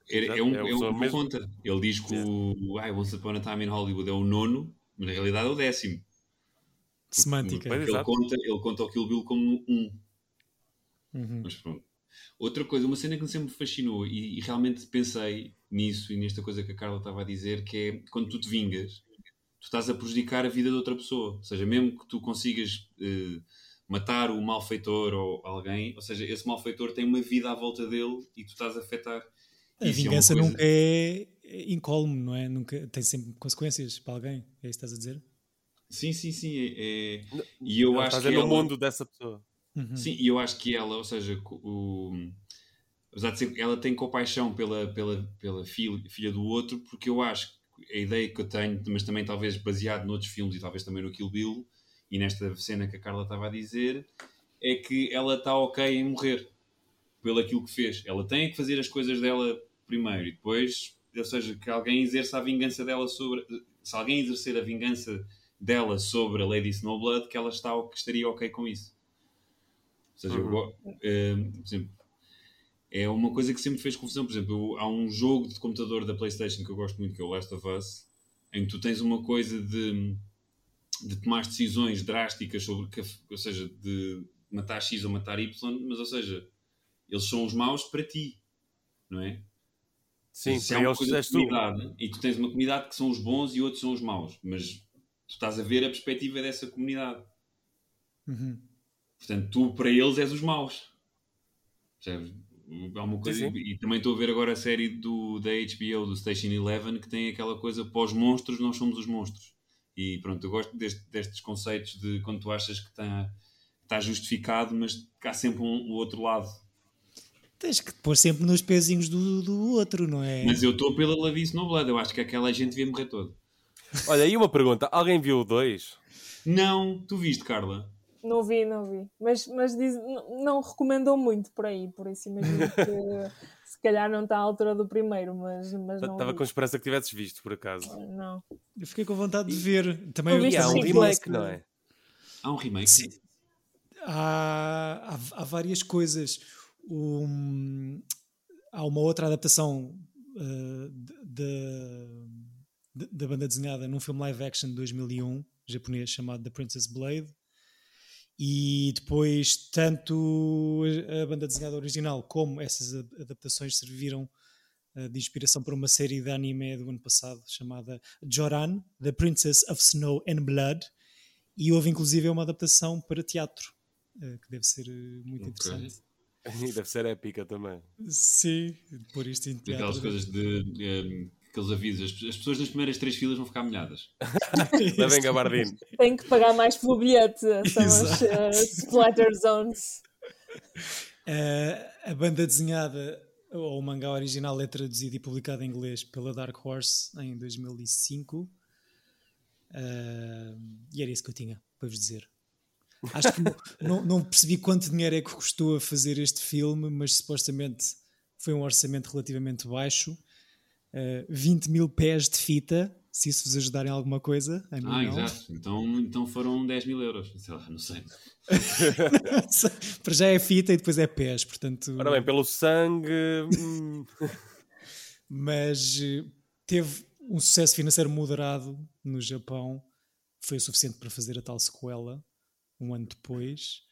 é, é, um, é o é um, mesmo. conta. Ele diz que o ai, Once Upon a Time in Hollywood é o nono, mas na realidade é o décimo. Semântica. Ele Exato. conta, ele conta o Kill Bill como um. Uhum. Mas pronto. Outra coisa, uma cena que me sempre me fascinou e, e realmente pensei nisso e nesta coisa que a Carla estava a dizer, que é quando tu te vingas, tu estás a prejudicar a vida de outra pessoa. Ou seja, mesmo que tu consigas eh, matar o malfeitor ou alguém, ou seja, esse malfeitor tem uma vida à volta dele e tu estás a afetar. A Isso é vingança coisa- nunca é incólume, não é? Nunca, tem sempre consequências para alguém. É isso que estás a dizer? Sim, sim, sim. é- é- E eu Ele acho que dizer no ela- mundo dessa pessoa. Uhum. Sim, e eu acho que ela, ou seja, o, apesar de ser, ela tem compaixão pela, pela, pela filha, filha do outro, porque eu acho que a ideia que eu tenho, mas também talvez baseado noutros filmes e talvez também no Kill Bill, e nesta cena que a Carla estava a dizer, é que ela está ok em morrer pelo aquilo que fez. Ela tem que fazer as coisas dela primeiro e depois, ou seja, que alguém exerça a vingança dela sobre. Se alguém exercer a vingança dela sobre a Lady Snowblood, que ela está, que estaria ok com isso. Ou seja, eu Uhum. go- eh, por exemplo, é uma coisa que sempre fez confusão. Por exemplo, eu- há um jogo de computador da PlayStation que eu gosto muito, que é o Last of Us, em que tu tens uma coisa de, de tomar decisões drásticas sobre, que, ou seja, de matar X ou matar Y, mas, ou seja, eles são os maus para ti, não é? Sim, Se é uma coisa de tu. comunidade, e tu tens uma comunidade que são os bons e outros são os maus, mas tu estás a ver a perspectiva dessa comunidade. Uhum. Portanto, tu para eles és os maus. Percebes? Coisa, Sim, sim. e também estou a ver agora a série do, da HBO, do Station Eleven, que tem aquela coisa pós monstros, nós somos os monstros. E pronto, eu gosto deste- destes conceitos de quando tu achas que está, está justificado, mas há sempre um, o outro lado. Tens que pôr sempre nos pezinhos do, do outro, não é? Mas eu estou pela Lavice no Blood, eu acho que aquela gente devia morrer toda. Olha, aí uma pergunta. Alguém viu o 2? Não, tu viste, Carla? Não vi, não vi. Mas, mas diz, não, não recomendou muito por aí, por isso imagino que se calhar não está à altura do primeiro, mas, mas não Estava vi. com esperança que tivesses visto, por acaso. Não. Eu fiquei com vontade de ver. Também E há um remake, não é? Há um remake? Sim. Há, há, há várias coisas. Um, há uma outra adaptação uh, da banda desenhada num filme live action de 2001, japonês, chamado The Princess Blade. E depois, tanto a banda desenhada original como essas adaptações serviram uh, de inspiração para uma série de anime do ano passado chamada Joran, The Princess of Snow and Blood. E houve inclusive uma adaptação para teatro, eh, que deve ser eh, muito Ok. interessante. E deve ser épica também. Sim, pôr isto em teatro. Aquelas coisas de. de aqueles avisos. As, as pessoas nas primeiras três filas vão ficar molhadas. Levem gabardine. Tem que pagar mais pelo bilhete, são as uh, splatter zones. Eh, a banda desenhada, ou o mangá original, é traduzido e publicado em inglês pela Dark Horse em 2005. Eh, e era isso que eu tinha para vos dizer. Acho que não, não- percebi quanto dinheiro é que custou a fazer este filme, mas supostamente foi um orçamento relativamente baixo. Eh, 20 mil pés de fita, Se isso vos ajudar em alguma coisa, a mim Ah, não. exato. Então, então foram 10 mil euros. Sei lá, não sei. Para já é fita e depois é pés, portanto. Ora bem, pelo sangue. hum, mas eh, teve um sucesso financeiro moderado no Japão, foi o suficiente para fazer a tal sequela um ano depois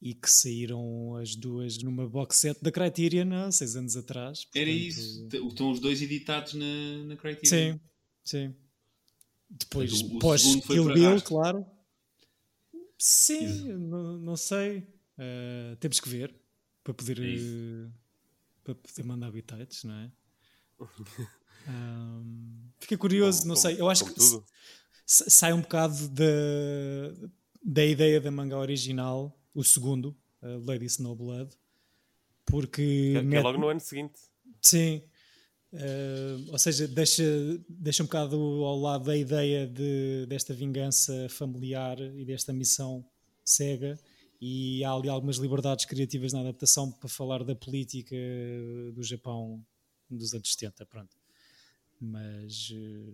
e que saíram as duas numa box set da Criterion há seis anos atrás. Era portanto- isso. T- Estão os dois editados na, na Criterion. Sim, sim. Depois, o- o pós Kill Bill, claro. Sim, não, não sei. Eh, temos que ver para poder, É isso. eh, para poder mandar habitats, não é? Ahm, fiquei curioso, como- não sei. Eu acho que tudo. sai um bocado da, da ideia da manga original, o segundo, a Lady Snowblood, porque Que, que é logo no ano seguinte. Sim. Eh, ou seja, deixa, deixa um bocado ao lado a ideia de, desta vingança familiar e desta missão cega. E há ali algumas liberdades criativas na adaptação para falar da política do Japão dos anos 70. Pronto. Mas eh,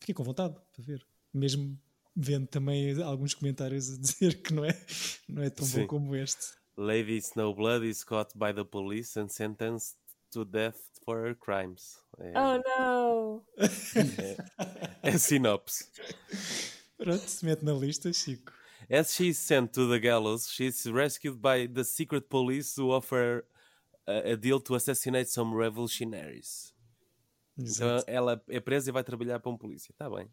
fiquei com vontade para ver. Mesmo vendo também alguns comentários a dizer que não é, não é tão Sim. bom como este. Lady Snowblood is caught by the police and sentenced to death for her crimes. É, Oh não! é a sinopse. Pronto, se mete na lista, Chico. As she is sent to the gallows, she is rescued by the secret police who offer a, a deal to assassinate some revolutionaries. Então Exato. ela é presa e vai trabalhar para um polícia. Está bem.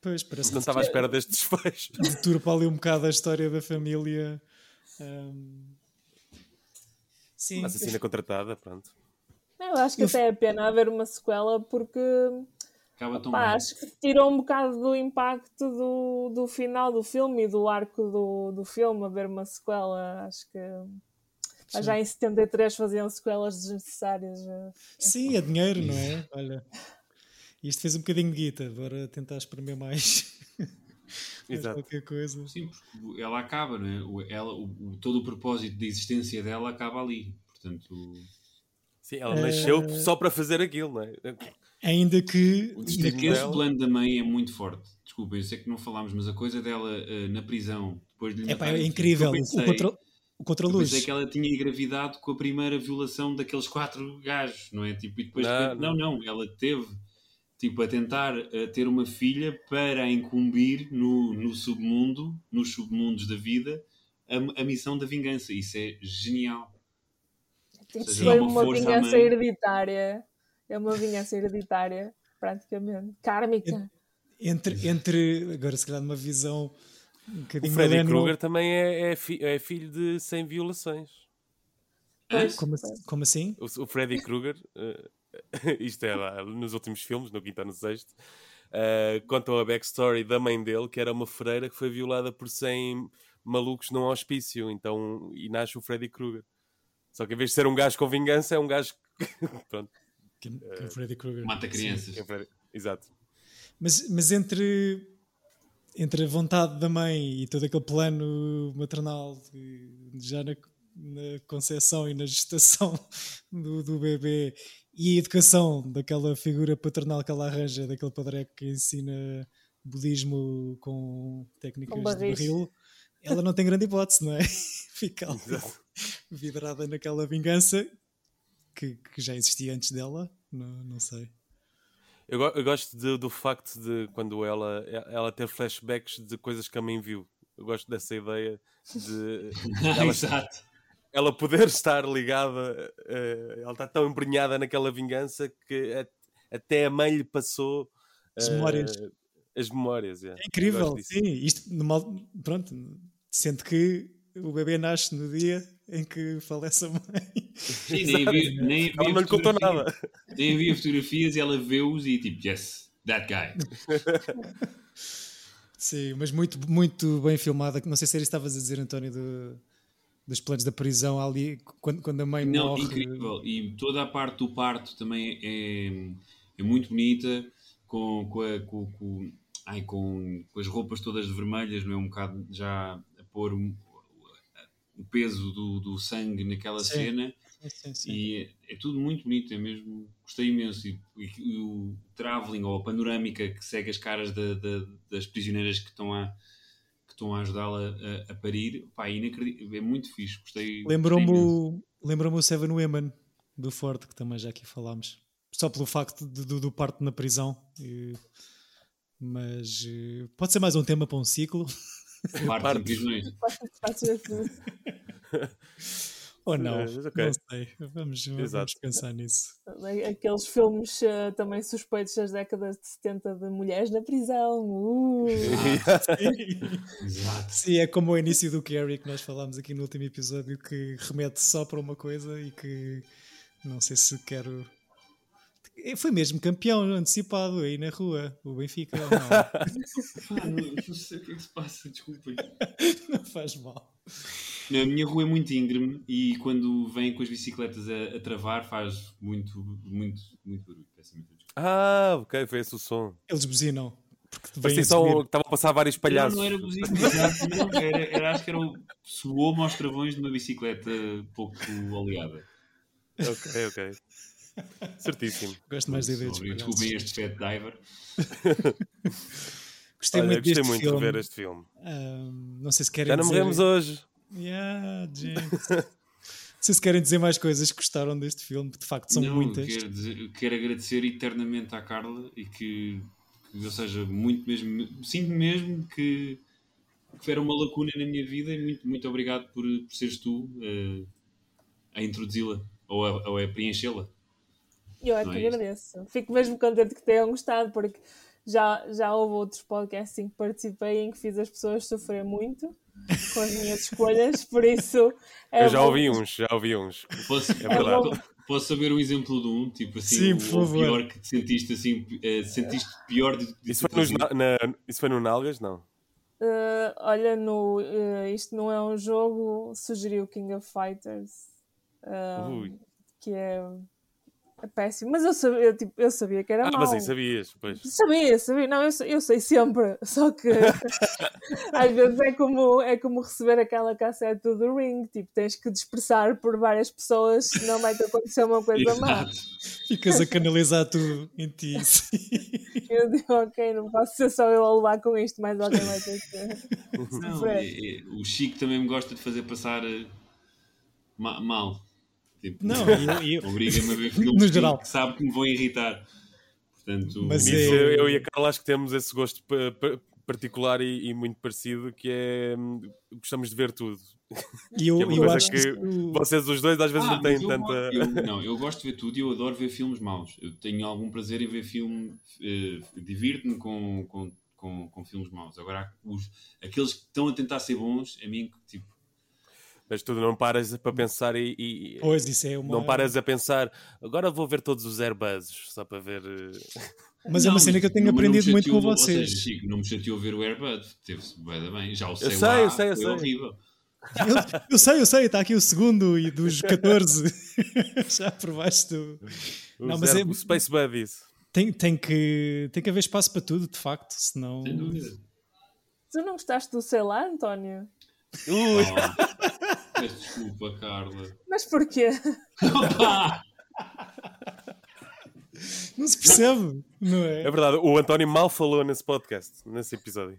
Pois, parece Não estava à espera deste desfecho. deturpa ali um bocado a história da família. Ahm, Sim, assassina contratada, pronto. Eu acho que Eu até é pena haver uma sequela porque Acaba tão pá, bem. acho que tirou um bocado do impacto do, do final do filme e do arco do, do filme haver uma sequela. Acho que pá, já em 73 faziam sequelas desnecessárias. eh. sim, é dinheiro, não é? Olha, isto fez um bocadinho de guita, bora tentar espremer mais. Exato. qualquer coisa. Sim, porque ela acaba, não é? O- Ela, o, todo o propósito da existência dela acaba ali. Portanto, Sim, ela nasceu só para fazer aquilo, não é? Ainda que. O destino dela- plano da mãe é muito forte. Desculpa, eu sei que não falámos, mas a coisa dela eh, na prisão, depois de lhe É, pá, é incrível. pensei- o contra, o contraluz. pensei que ela tinha engravidado com a primeira violação daqueles quatro gajos, não é? Tipo, e depois, Não, não, não, ela teve tipo, a tentar eh, ter uma filha para a incumbir no, no submundo, nos submundos da vida, a, a missão da vingança. Isso é genial. Tipo, seja, foi dá uma uma vingança mãe. hereditária. É uma vingança hereditária, praticamente. Kármica. Entre, entre. Agora, se calhar, numa visão um O Freddy. Krueger também é, é, fi- é filho de 100 violações. Como, assim- como assim? O, o Freddy Krueger, eh, isto é lá, nos últimos filmes, no quinto ou no sexto, eh, contam a backstory da mãe dele, que era uma freira que foi violada por 100 malucos num hospício, então, e nasce o Freddy Krueger. Só que em vez de ser um gajo com vingança, é um gajo que. Pronto. Que, que é o Freddy Krueger. Mata crianças. é Freddy- Exato. Mas, mas entre, entre a vontade da mãe e todo aquele plano maternal, de- já na, na concepção e na gestação do, do bebê, e a educação daquela figura paternal que ela arranja, daquele padre que ensina budismo com técnicas Com de barril, ela não tem grande hipótese, não é? Fica ali vidrada naquela vingança que, que já existia antes dela, não, não sei. Eu, eu gosto de- do facto de quando ela, ela ter flashbacks de coisas que a mãe viu. Eu gosto dessa ideia de ela, Exato. Ela poder estar ligada, eh, ela está tão embrenhada naquela vingança que a- até a mãe lhe passou As eh, memórias. As memórias, yeah. É incrível, sim. Isto, numa, pronto, sendo que o bebê nasce no dia em que falece a mãe. Sim, nem havia, nem Ela não lhe contou nada. Nem havia fotografias e ela vê-os e tipo, yes, that guy. Sim, mas muito, muito bem filmada. Não sei se era isso que estavas a dizer, António, do- dos planos da prisão ali, quando, quando a mãe Não, morre. incrível. E toda a parte do parto também é, é muito bonita, com, com, a- com, com- ai, com, com as roupas todas vermelhas, não é? Um bocado já a pôr um- o peso do, do sangue naquela Sim. cena. Sim, sim. E é, é tudo muito bonito, é mesmo. Gostei imenso. E, e- o travelling ou a panorâmica que segue as caras da- da- das prisioneiras que estão a, estão a ajudá-la a, a parir, pá, é. É muito fixe. Gostei. Lembrou-me o, lembrou o Seven Women do Ford, que também já aqui falámos. Só pelo facto de- do, do parto na prisão. E- mas pode ser mais um tema para um ciclo. Partes em Ou não? Mas, ok. Não sei. Vamos, vamos pensar nisso. Aqueles filmes eh, também suspeitos das décadas de 70 de mulheres na prisão. Uh. Exato. Sim, é como o início do Carrie que nós falámos aqui no último episódio, que remete só para uma coisa e que não sei se quero. Foi mesmo campeão antecipado aí na rua, o Benfica. ou Não, não, não sei o que é que se passa, desculpem. não faz mal. A minha rua é muito íngreme e quando vem com as bicicletas a, a travar faz muito, muito, muito barulho. Peço imensa desculpa. Ah, ok, foi esse o som. Eles buzinam. Porque vêm Parecia a só um- estava a passar vários palhaços. Não, não era buzina, não, era, era- acho que era o soou-me aos travões de uma bicicleta pouco oleada. Ok, ok. Certíssimo. Gosto mais de Obrigado, Desculpem este fat diver. Gostei Olha, muito gostei deste muito filme. de ver este filme. Não sei se querem Já não dizer... morremos hoje. Yeah, sei se querem dizer mais coisas que gostaram deste filme, de facto são não, muitas. Quero, dizer- quero agradecer eternamente à Carla e que, que, ou seja, muito mesmo, sinto mesmo que, que era uma lacuna na minha vida e muito, muito obrigado por, por seres tu eh, a introduzi-la ou a, ou a preenchê-la. Eu é que é isto? agradeço. Fico mesmo contente que tenham gostado, porque já, já houve outros podcasts em que participei em que fiz as pessoas sofrer muito com as minhas escolhas, por isso. é Eu já ouvi uns, já ouvi uns. Posso, verdade. posso saber um exemplo de um? Tipo assim, Sim, por o favor. pior que te sentiste assim, eh, sentiste pior de, de Isso foi, nos, na, isso foi no Nalgas? Não. Uh, olha, no, uh, isto não é um jogo, sugeriu King of Fighters, uh, que é, é péssimo, mas eu sabia, eu, tipo, eu sabia que era Ah, mau. mas aí sabias, pois. Sabia, sabia, não, eu, sei- eu sei sempre, só que às vezes é como, é como receber aquela cassete do Ring, tipo, tens que dispersar por várias pessoas, senão vai-te acontecer uma coisa má. Exato. Ficas a canalizar tudo em ti. Eu digo, ok, não posso ser só eu a levar com isto, mas alguém vai ter que Não, é- é- o Chico também me gosta de fazer passar eh, ma- mal. Tipo, Não, eu- eu- Obriga-me a ver No filmes que- geral. que sabe que me vão irritar. Portanto, Mas Isso, é- eu, eu e a Carla acho que temos esse gosto pa- pa- particular e, e muito parecido, que é hum, gostamos de ver tudo. E eu, é eu acho que que. Vocês os dois às vezes Ah, não têm eu tanta. eu- não, eu gosto de ver tudo e eu adoro ver filmes maus. Eu tenho algum prazer em ver filme, eh, divirto-me com, com, com, com filmes maus. Agora, os, aqueles que estão a tentar ser bons, a mim, tipo, Mas tu não paras para pensar e, e- Pois, isso é uma. não paras a pensar. Agora vou ver todos os Airbuzzes só para ver. eh, Mas é uma Não, cena que eu tenho não- não aprendido muito com vocês. Ou seja, Chico, não me chateou ver o Airbud, teve-se bem, bem. Já o sei, sei, lá, eu sei, eu sei. horrível. Eu, eu sei, eu sei, está aqui o segundo e dos 14 já provaste. do- Não, os mas é- Space Buddies. Tem, tem, que, tem que haver espaço para tudo, de facto, senão. Sem dúvida. Tu não gostaste do sei lá, António? Ui, Oh, peço desculpa, Carla. Mas porquê? Opa! Não se percebe, não é? é verdade, o António mal falou nesse podcast, nesse episódio.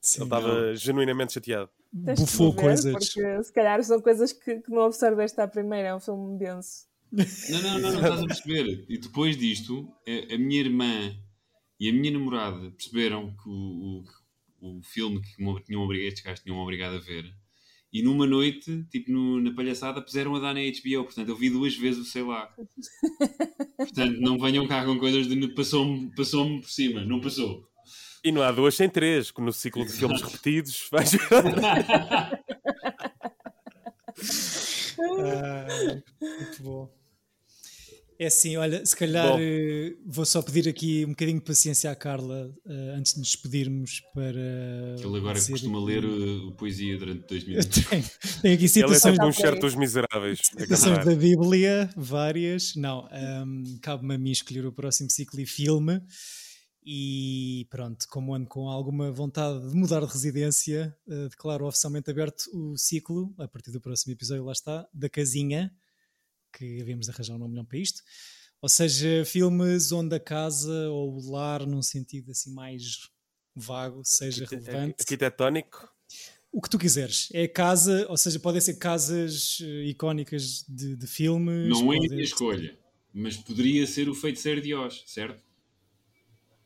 Sim. Ele estava genuinamente chateado. Tens Bufou ver, coisas. Porque se calhar são coisas que, que não observaste à primeira. É um filme denso. Não, não, não, não estás a perceber. E depois disto, a, a minha irmã e a minha namorada perceberam que o, o, o filme que me tinham obrigado, estes gajos tinham obrigado a ver. E numa noite, tipo no- na palhaçada, puseram a dar na HBO. Portanto, eu vi duas vezes o sei lá. Portanto, não venham cá com coisas de passou-me passou por cima. Não passou. E não há duas sem três, que no ciclo de filmes repetidos vais Ah, muito bom. É assim, olha, se calhar Bom. eh, vou só pedir aqui um bocadinho de paciência à Carla eh, antes de nos despedirmos para. Ele agora dizer costuma ler uh, poesia durante dois minutos. tenho, tenho aqui Ele é citações, sempre um certo dos miseráveis. citações da Bíblia, várias. Não, ahm, cabe-me a mim escolher o próximo ciclo e filme. E pronto, como ando com alguma vontade de mudar de residência, uh, declaro oficialmente aberto o ciclo, a partir do próximo episódio, lá está, da casinha, que havíamos de arranjar um nome melhor para isto. Ou seja, filmes onde a casa ou o lar, num sentido assim mais vago, seja Arquite- relevante. Arquitetónico. O que tu quiseres. É casa, ou seja, podem ser casas eh, icónicas de, de filmes. Não é a minha escolha, mas poderia ser o feiticeiro de Oz, certo?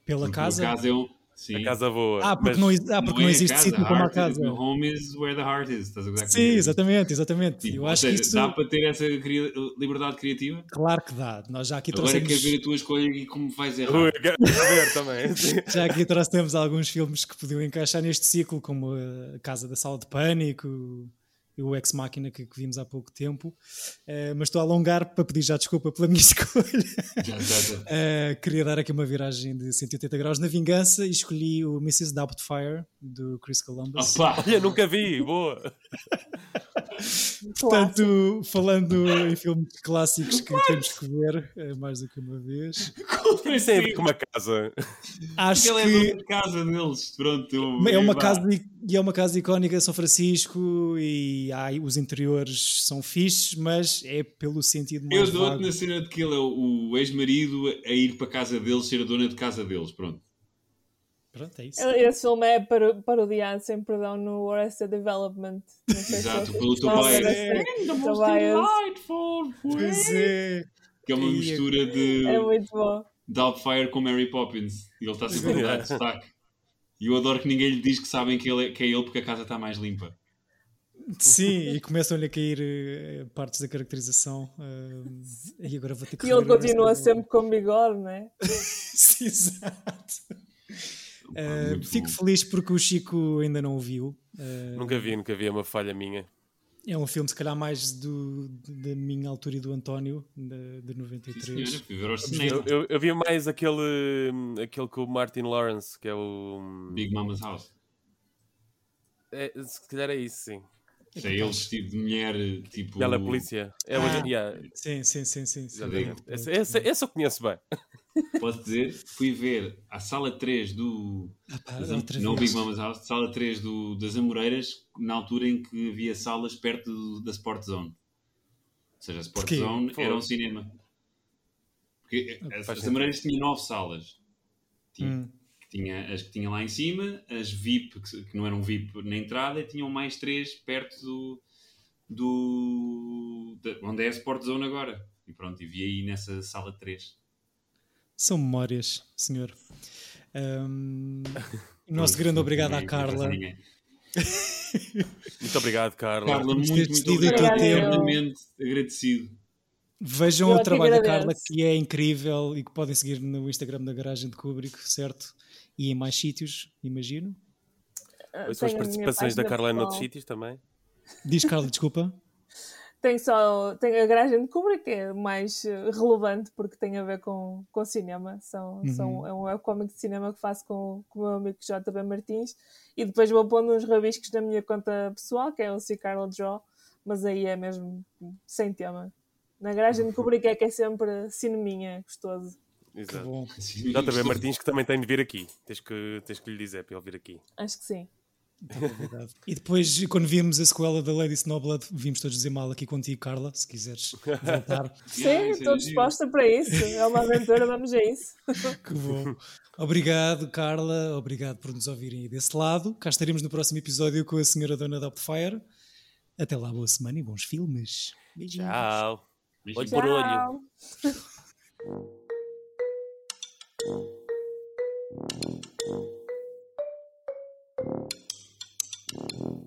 Pela Porque casa. A casa é um. Sim. A casa voa. Ah, porque mas- não, ah, porque não é a existe casa, sítio como a casa. Home is where the heart is. Estás a Sim, exatamente, exatamente. Tipo, Eu ou acho seja, que isso. dá para ter essa cria- liberdade criativa? Claro que dá. Nós já aqui Agora trouxemos. quero ver a tua escolha e como vais errar. Ui, quero ver também. Já aqui trouxemos alguns filmes que podiam encaixar neste ciclo, como a Casa da Sala de Pânico o Ex Máquina que, que vimos há pouco tempo. Eh, mas estou a alongar para pedir já desculpa pela minha escolha. Já, já, já. Uh, queria dar aqui uma viragem de 180 graus na vingança e escolhi o Mrs. Doubtfire do Chris Columbus. Opa! Olha, nunca vi. Boa. Portanto, falando em filmes clássicos que temos que ver uh, mais do que uma vez, ver assim? com uma casa. acho Ele é que dono de casa deles. Pronto. eu- é uma casa e é uma casa icónica de São Francisco e há, os interiores são fixes, mas é pelo sentido Eu mais dou-te vago. na cena de que ele é o, o ex-marido a ir para a casa deles, ser a dona de casa deles. Pronto. Pronto, é isso. Esse filme é paro- parodiado sem perdão no Arrested Development. Exato, pelo Tobias. most Tobias. delightful Pois é. Que é uma E- mistura de É muito bom. Doubtfire com Mary Poppins. E ele está sempre a dar destaque. E eu adoro que ninguém lhe diz que sabem que, ele é, que é ele porque a casa está mais limpa. Sim, e começam-lhe a cair eh, partes da caracterização. eh, e agora vou ter que E ele continua sempre com bigode, não é? Sim, Exato. Muito fico bom. feliz porque o Chico ainda não o viu. Eh, Nunca vi, nunca vi. É uma falha minha. é um filme, se calhar, mais do, da minha altura e do António, de, de Sim, 93. senhora, fui ver ao Eu, eu, eu vi mais aquele, aquele com o Martin Lawrence, que é o. hum, Big Mama's House. É, se calhar é isso, sim. Isso é ele vestido de mulher, tipo. Ela é polícia. É, Ah. hoje, yeah, Sim, sim, sim, sim. sim. exatamente. Essa, essa, essa eu conheço bem. Posso dizer, fui ver a sala 3 do. Ah, pá, das- outra não. Big Mama's House, sala 3 do, das Amoreiras, na altura em que havia salas perto do- da Sport Zone. Ou seja, a Sport Porquê? Zone Foi. era um cinema. Porque as, Faz as sentido. Amoreiras tinham 9 salas. Tinha, Hum. tinha as que tinha lá em cima, as VIP, que, que não eram VIP na entrada, e tinham mais 3 perto do. do da- onde é a Sport Zone agora. E pronto, e vi aí nessa sala 3. São memórias, senhor. O nosso grande obrigado à ninguém- Carla. Muito obrigado, Carla. Carla, Por muito, muito cedido o teu obrigado. tempo. Eternamente agradecido. Vejam Eu o trabalho da. Carla, que é incrível e que podem seguir no Instagram da Garagem de Kubrick, certo? E em mais sítios, imagino. Ah, Quais são as participações da Carla noutros pessoal. sítios também? Diz, Carla, desculpa. Tenho só tenho a garagem de Kubrick, que é mais eh, relevante porque tem a ver com, com cinema. São, Uhum. são, é um webcomic de cinema que faço com, com o meu amigo JB Martins e depois vou pondo uns rabiscos na minha conta pessoal, que é o C. Carla Draw, mas aí é mesmo sem tema. Na garagem de Kubrick é que é sempre cineminha, gostoso. Que Exato. JB Martins, que também tem de vir aqui. Tens que, tens que lhe dizer para ele vir aqui. Acho que sim. Obrigado. E depois, quando vimos a sequela da Lady Snowblood, vimos todos dizer mal aqui contigo, Carla, se quiseres voltar. Sim, estou disposta para isso. É uma aventura, vamos a isso. Que bom. Obrigado, Carla. Obrigado por nos ouvirem aí desse lado. Cá estaremos no próximo episódio com a senhora Dona Doubtfire. Até lá, boa semana e bons filmes. Beijinhos. Tchau. Beijinhos. Olho por olho. Tchau.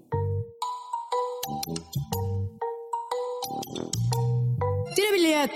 Tira bilhete.